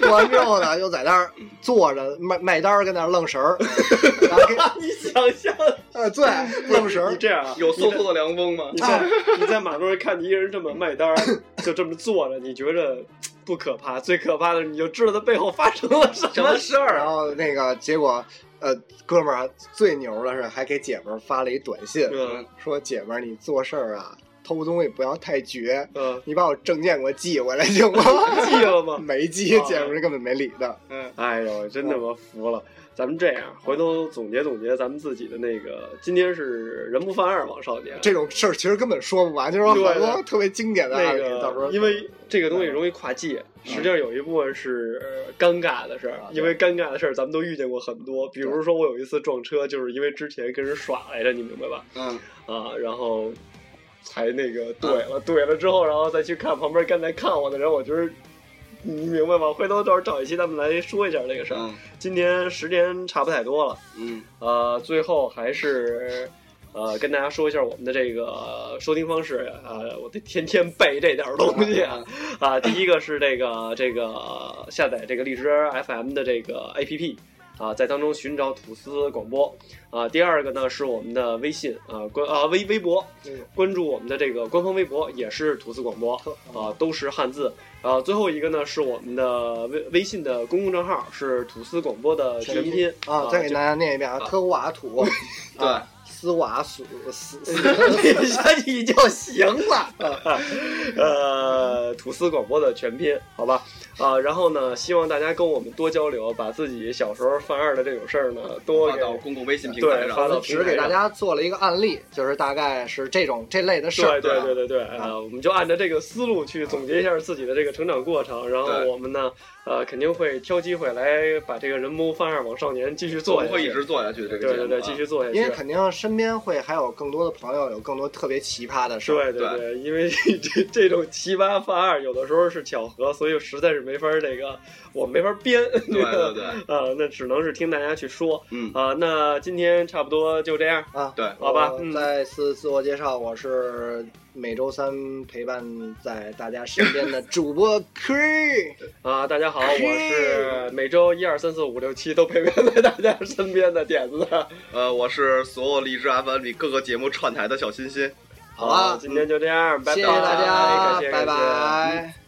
吐完之后呢，又在那儿坐着卖卖单儿，跟那儿愣神儿，然后给 你想象，啊对愣神儿，这样啊，有嗖嗖的凉风吗？你在你在马路上看你一个人这么卖单儿，就这么坐着，你觉着不可怕？最可怕的是你就知道他背后发生了什什么事儿然？后那个结果，呃，哥们儿最牛的是还给姐们儿发了一短信，嗯说姐们儿你做事儿啊，偷东西不要太绝，嗯，你把我证件给我寄回来行吗？寄了吗？没寄，啊姐们儿根本没理他。嗯哎呦，真他妈服了！咱们这样，回头总结总结咱们自己的那个，今天是人不犯二王少年。这种事儿其实根本说不完，就是说好多特别经典的那案例，到时候个，因为这个东西容易跨界，实际上有一部分是呃尴尬的事儿，因为尴尬的事儿咱们都遇见过很多。比如说我有一次撞车，就是因为之前跟人耍来着，你明白吧？嗯啊，然后才那个怼了，怼了之后，然后再去看旁边刚才看我的人，我觉得你明白吗？回头到时候找一期咱们来说一下这个事儿。嗯。今天时间差不太多了，嗯。呃，最后还是呃跟大家说一下我们的这个收听方式啊、我得天天背这点儿东西啊。啊、第一个是这个这个下载这个荔枝 FM 的这个 APP 啊，在当中寻找吐司广播啊。第二个呢是我们的微信啊关啊微微博，嗯关注我们的这个官方微博也是吐司广播啊，都是汉字啊。最后一个呢是我们的微微信的公共账号是吐司广播的全拼啊，再给大家念一遍啊，啊特瓦土，对啊，斯瓦苏斯 斯，一下你就行了。呃，吐司广播的全拼，好吧？啊，然后呢，希望大家跟我们多交流，把自己小时候犯二的这种事儿呢，多给发到公共微信平台上。对发到只给大家做了一个案例，就是大概是这种这类的事对儿。对对对对，呃，我们就按照这个思路去总结一下自己的这个成长过程，然后我们呢，呃，肯定会挑机会来把这个人模犯二往少年继续做下去。们会一直做下去这个节目啊。对对对，继续做下去。因为肯定身边会还有更多的朋友，有更多特别奇葩的事儿。对对对对，因为 这这种奇葩犯二有的时候是巧合，所以实在是没法儿这个我没法儿编。对 对对，啊，那只能是听大家去说嗯，啊。那今天差不多就这样，啊，对好吧嗯再次自我介绍，我是每周三陪伴在大家身边的主播 Cree。啊。大家好，我是每周一二三四五六七都陪伴在大家身边的点子。呃，我是所有荔枝 FM 里各个节目串台的小心心。好了今天就这样，拜拜，谢谢大家感谢拜拜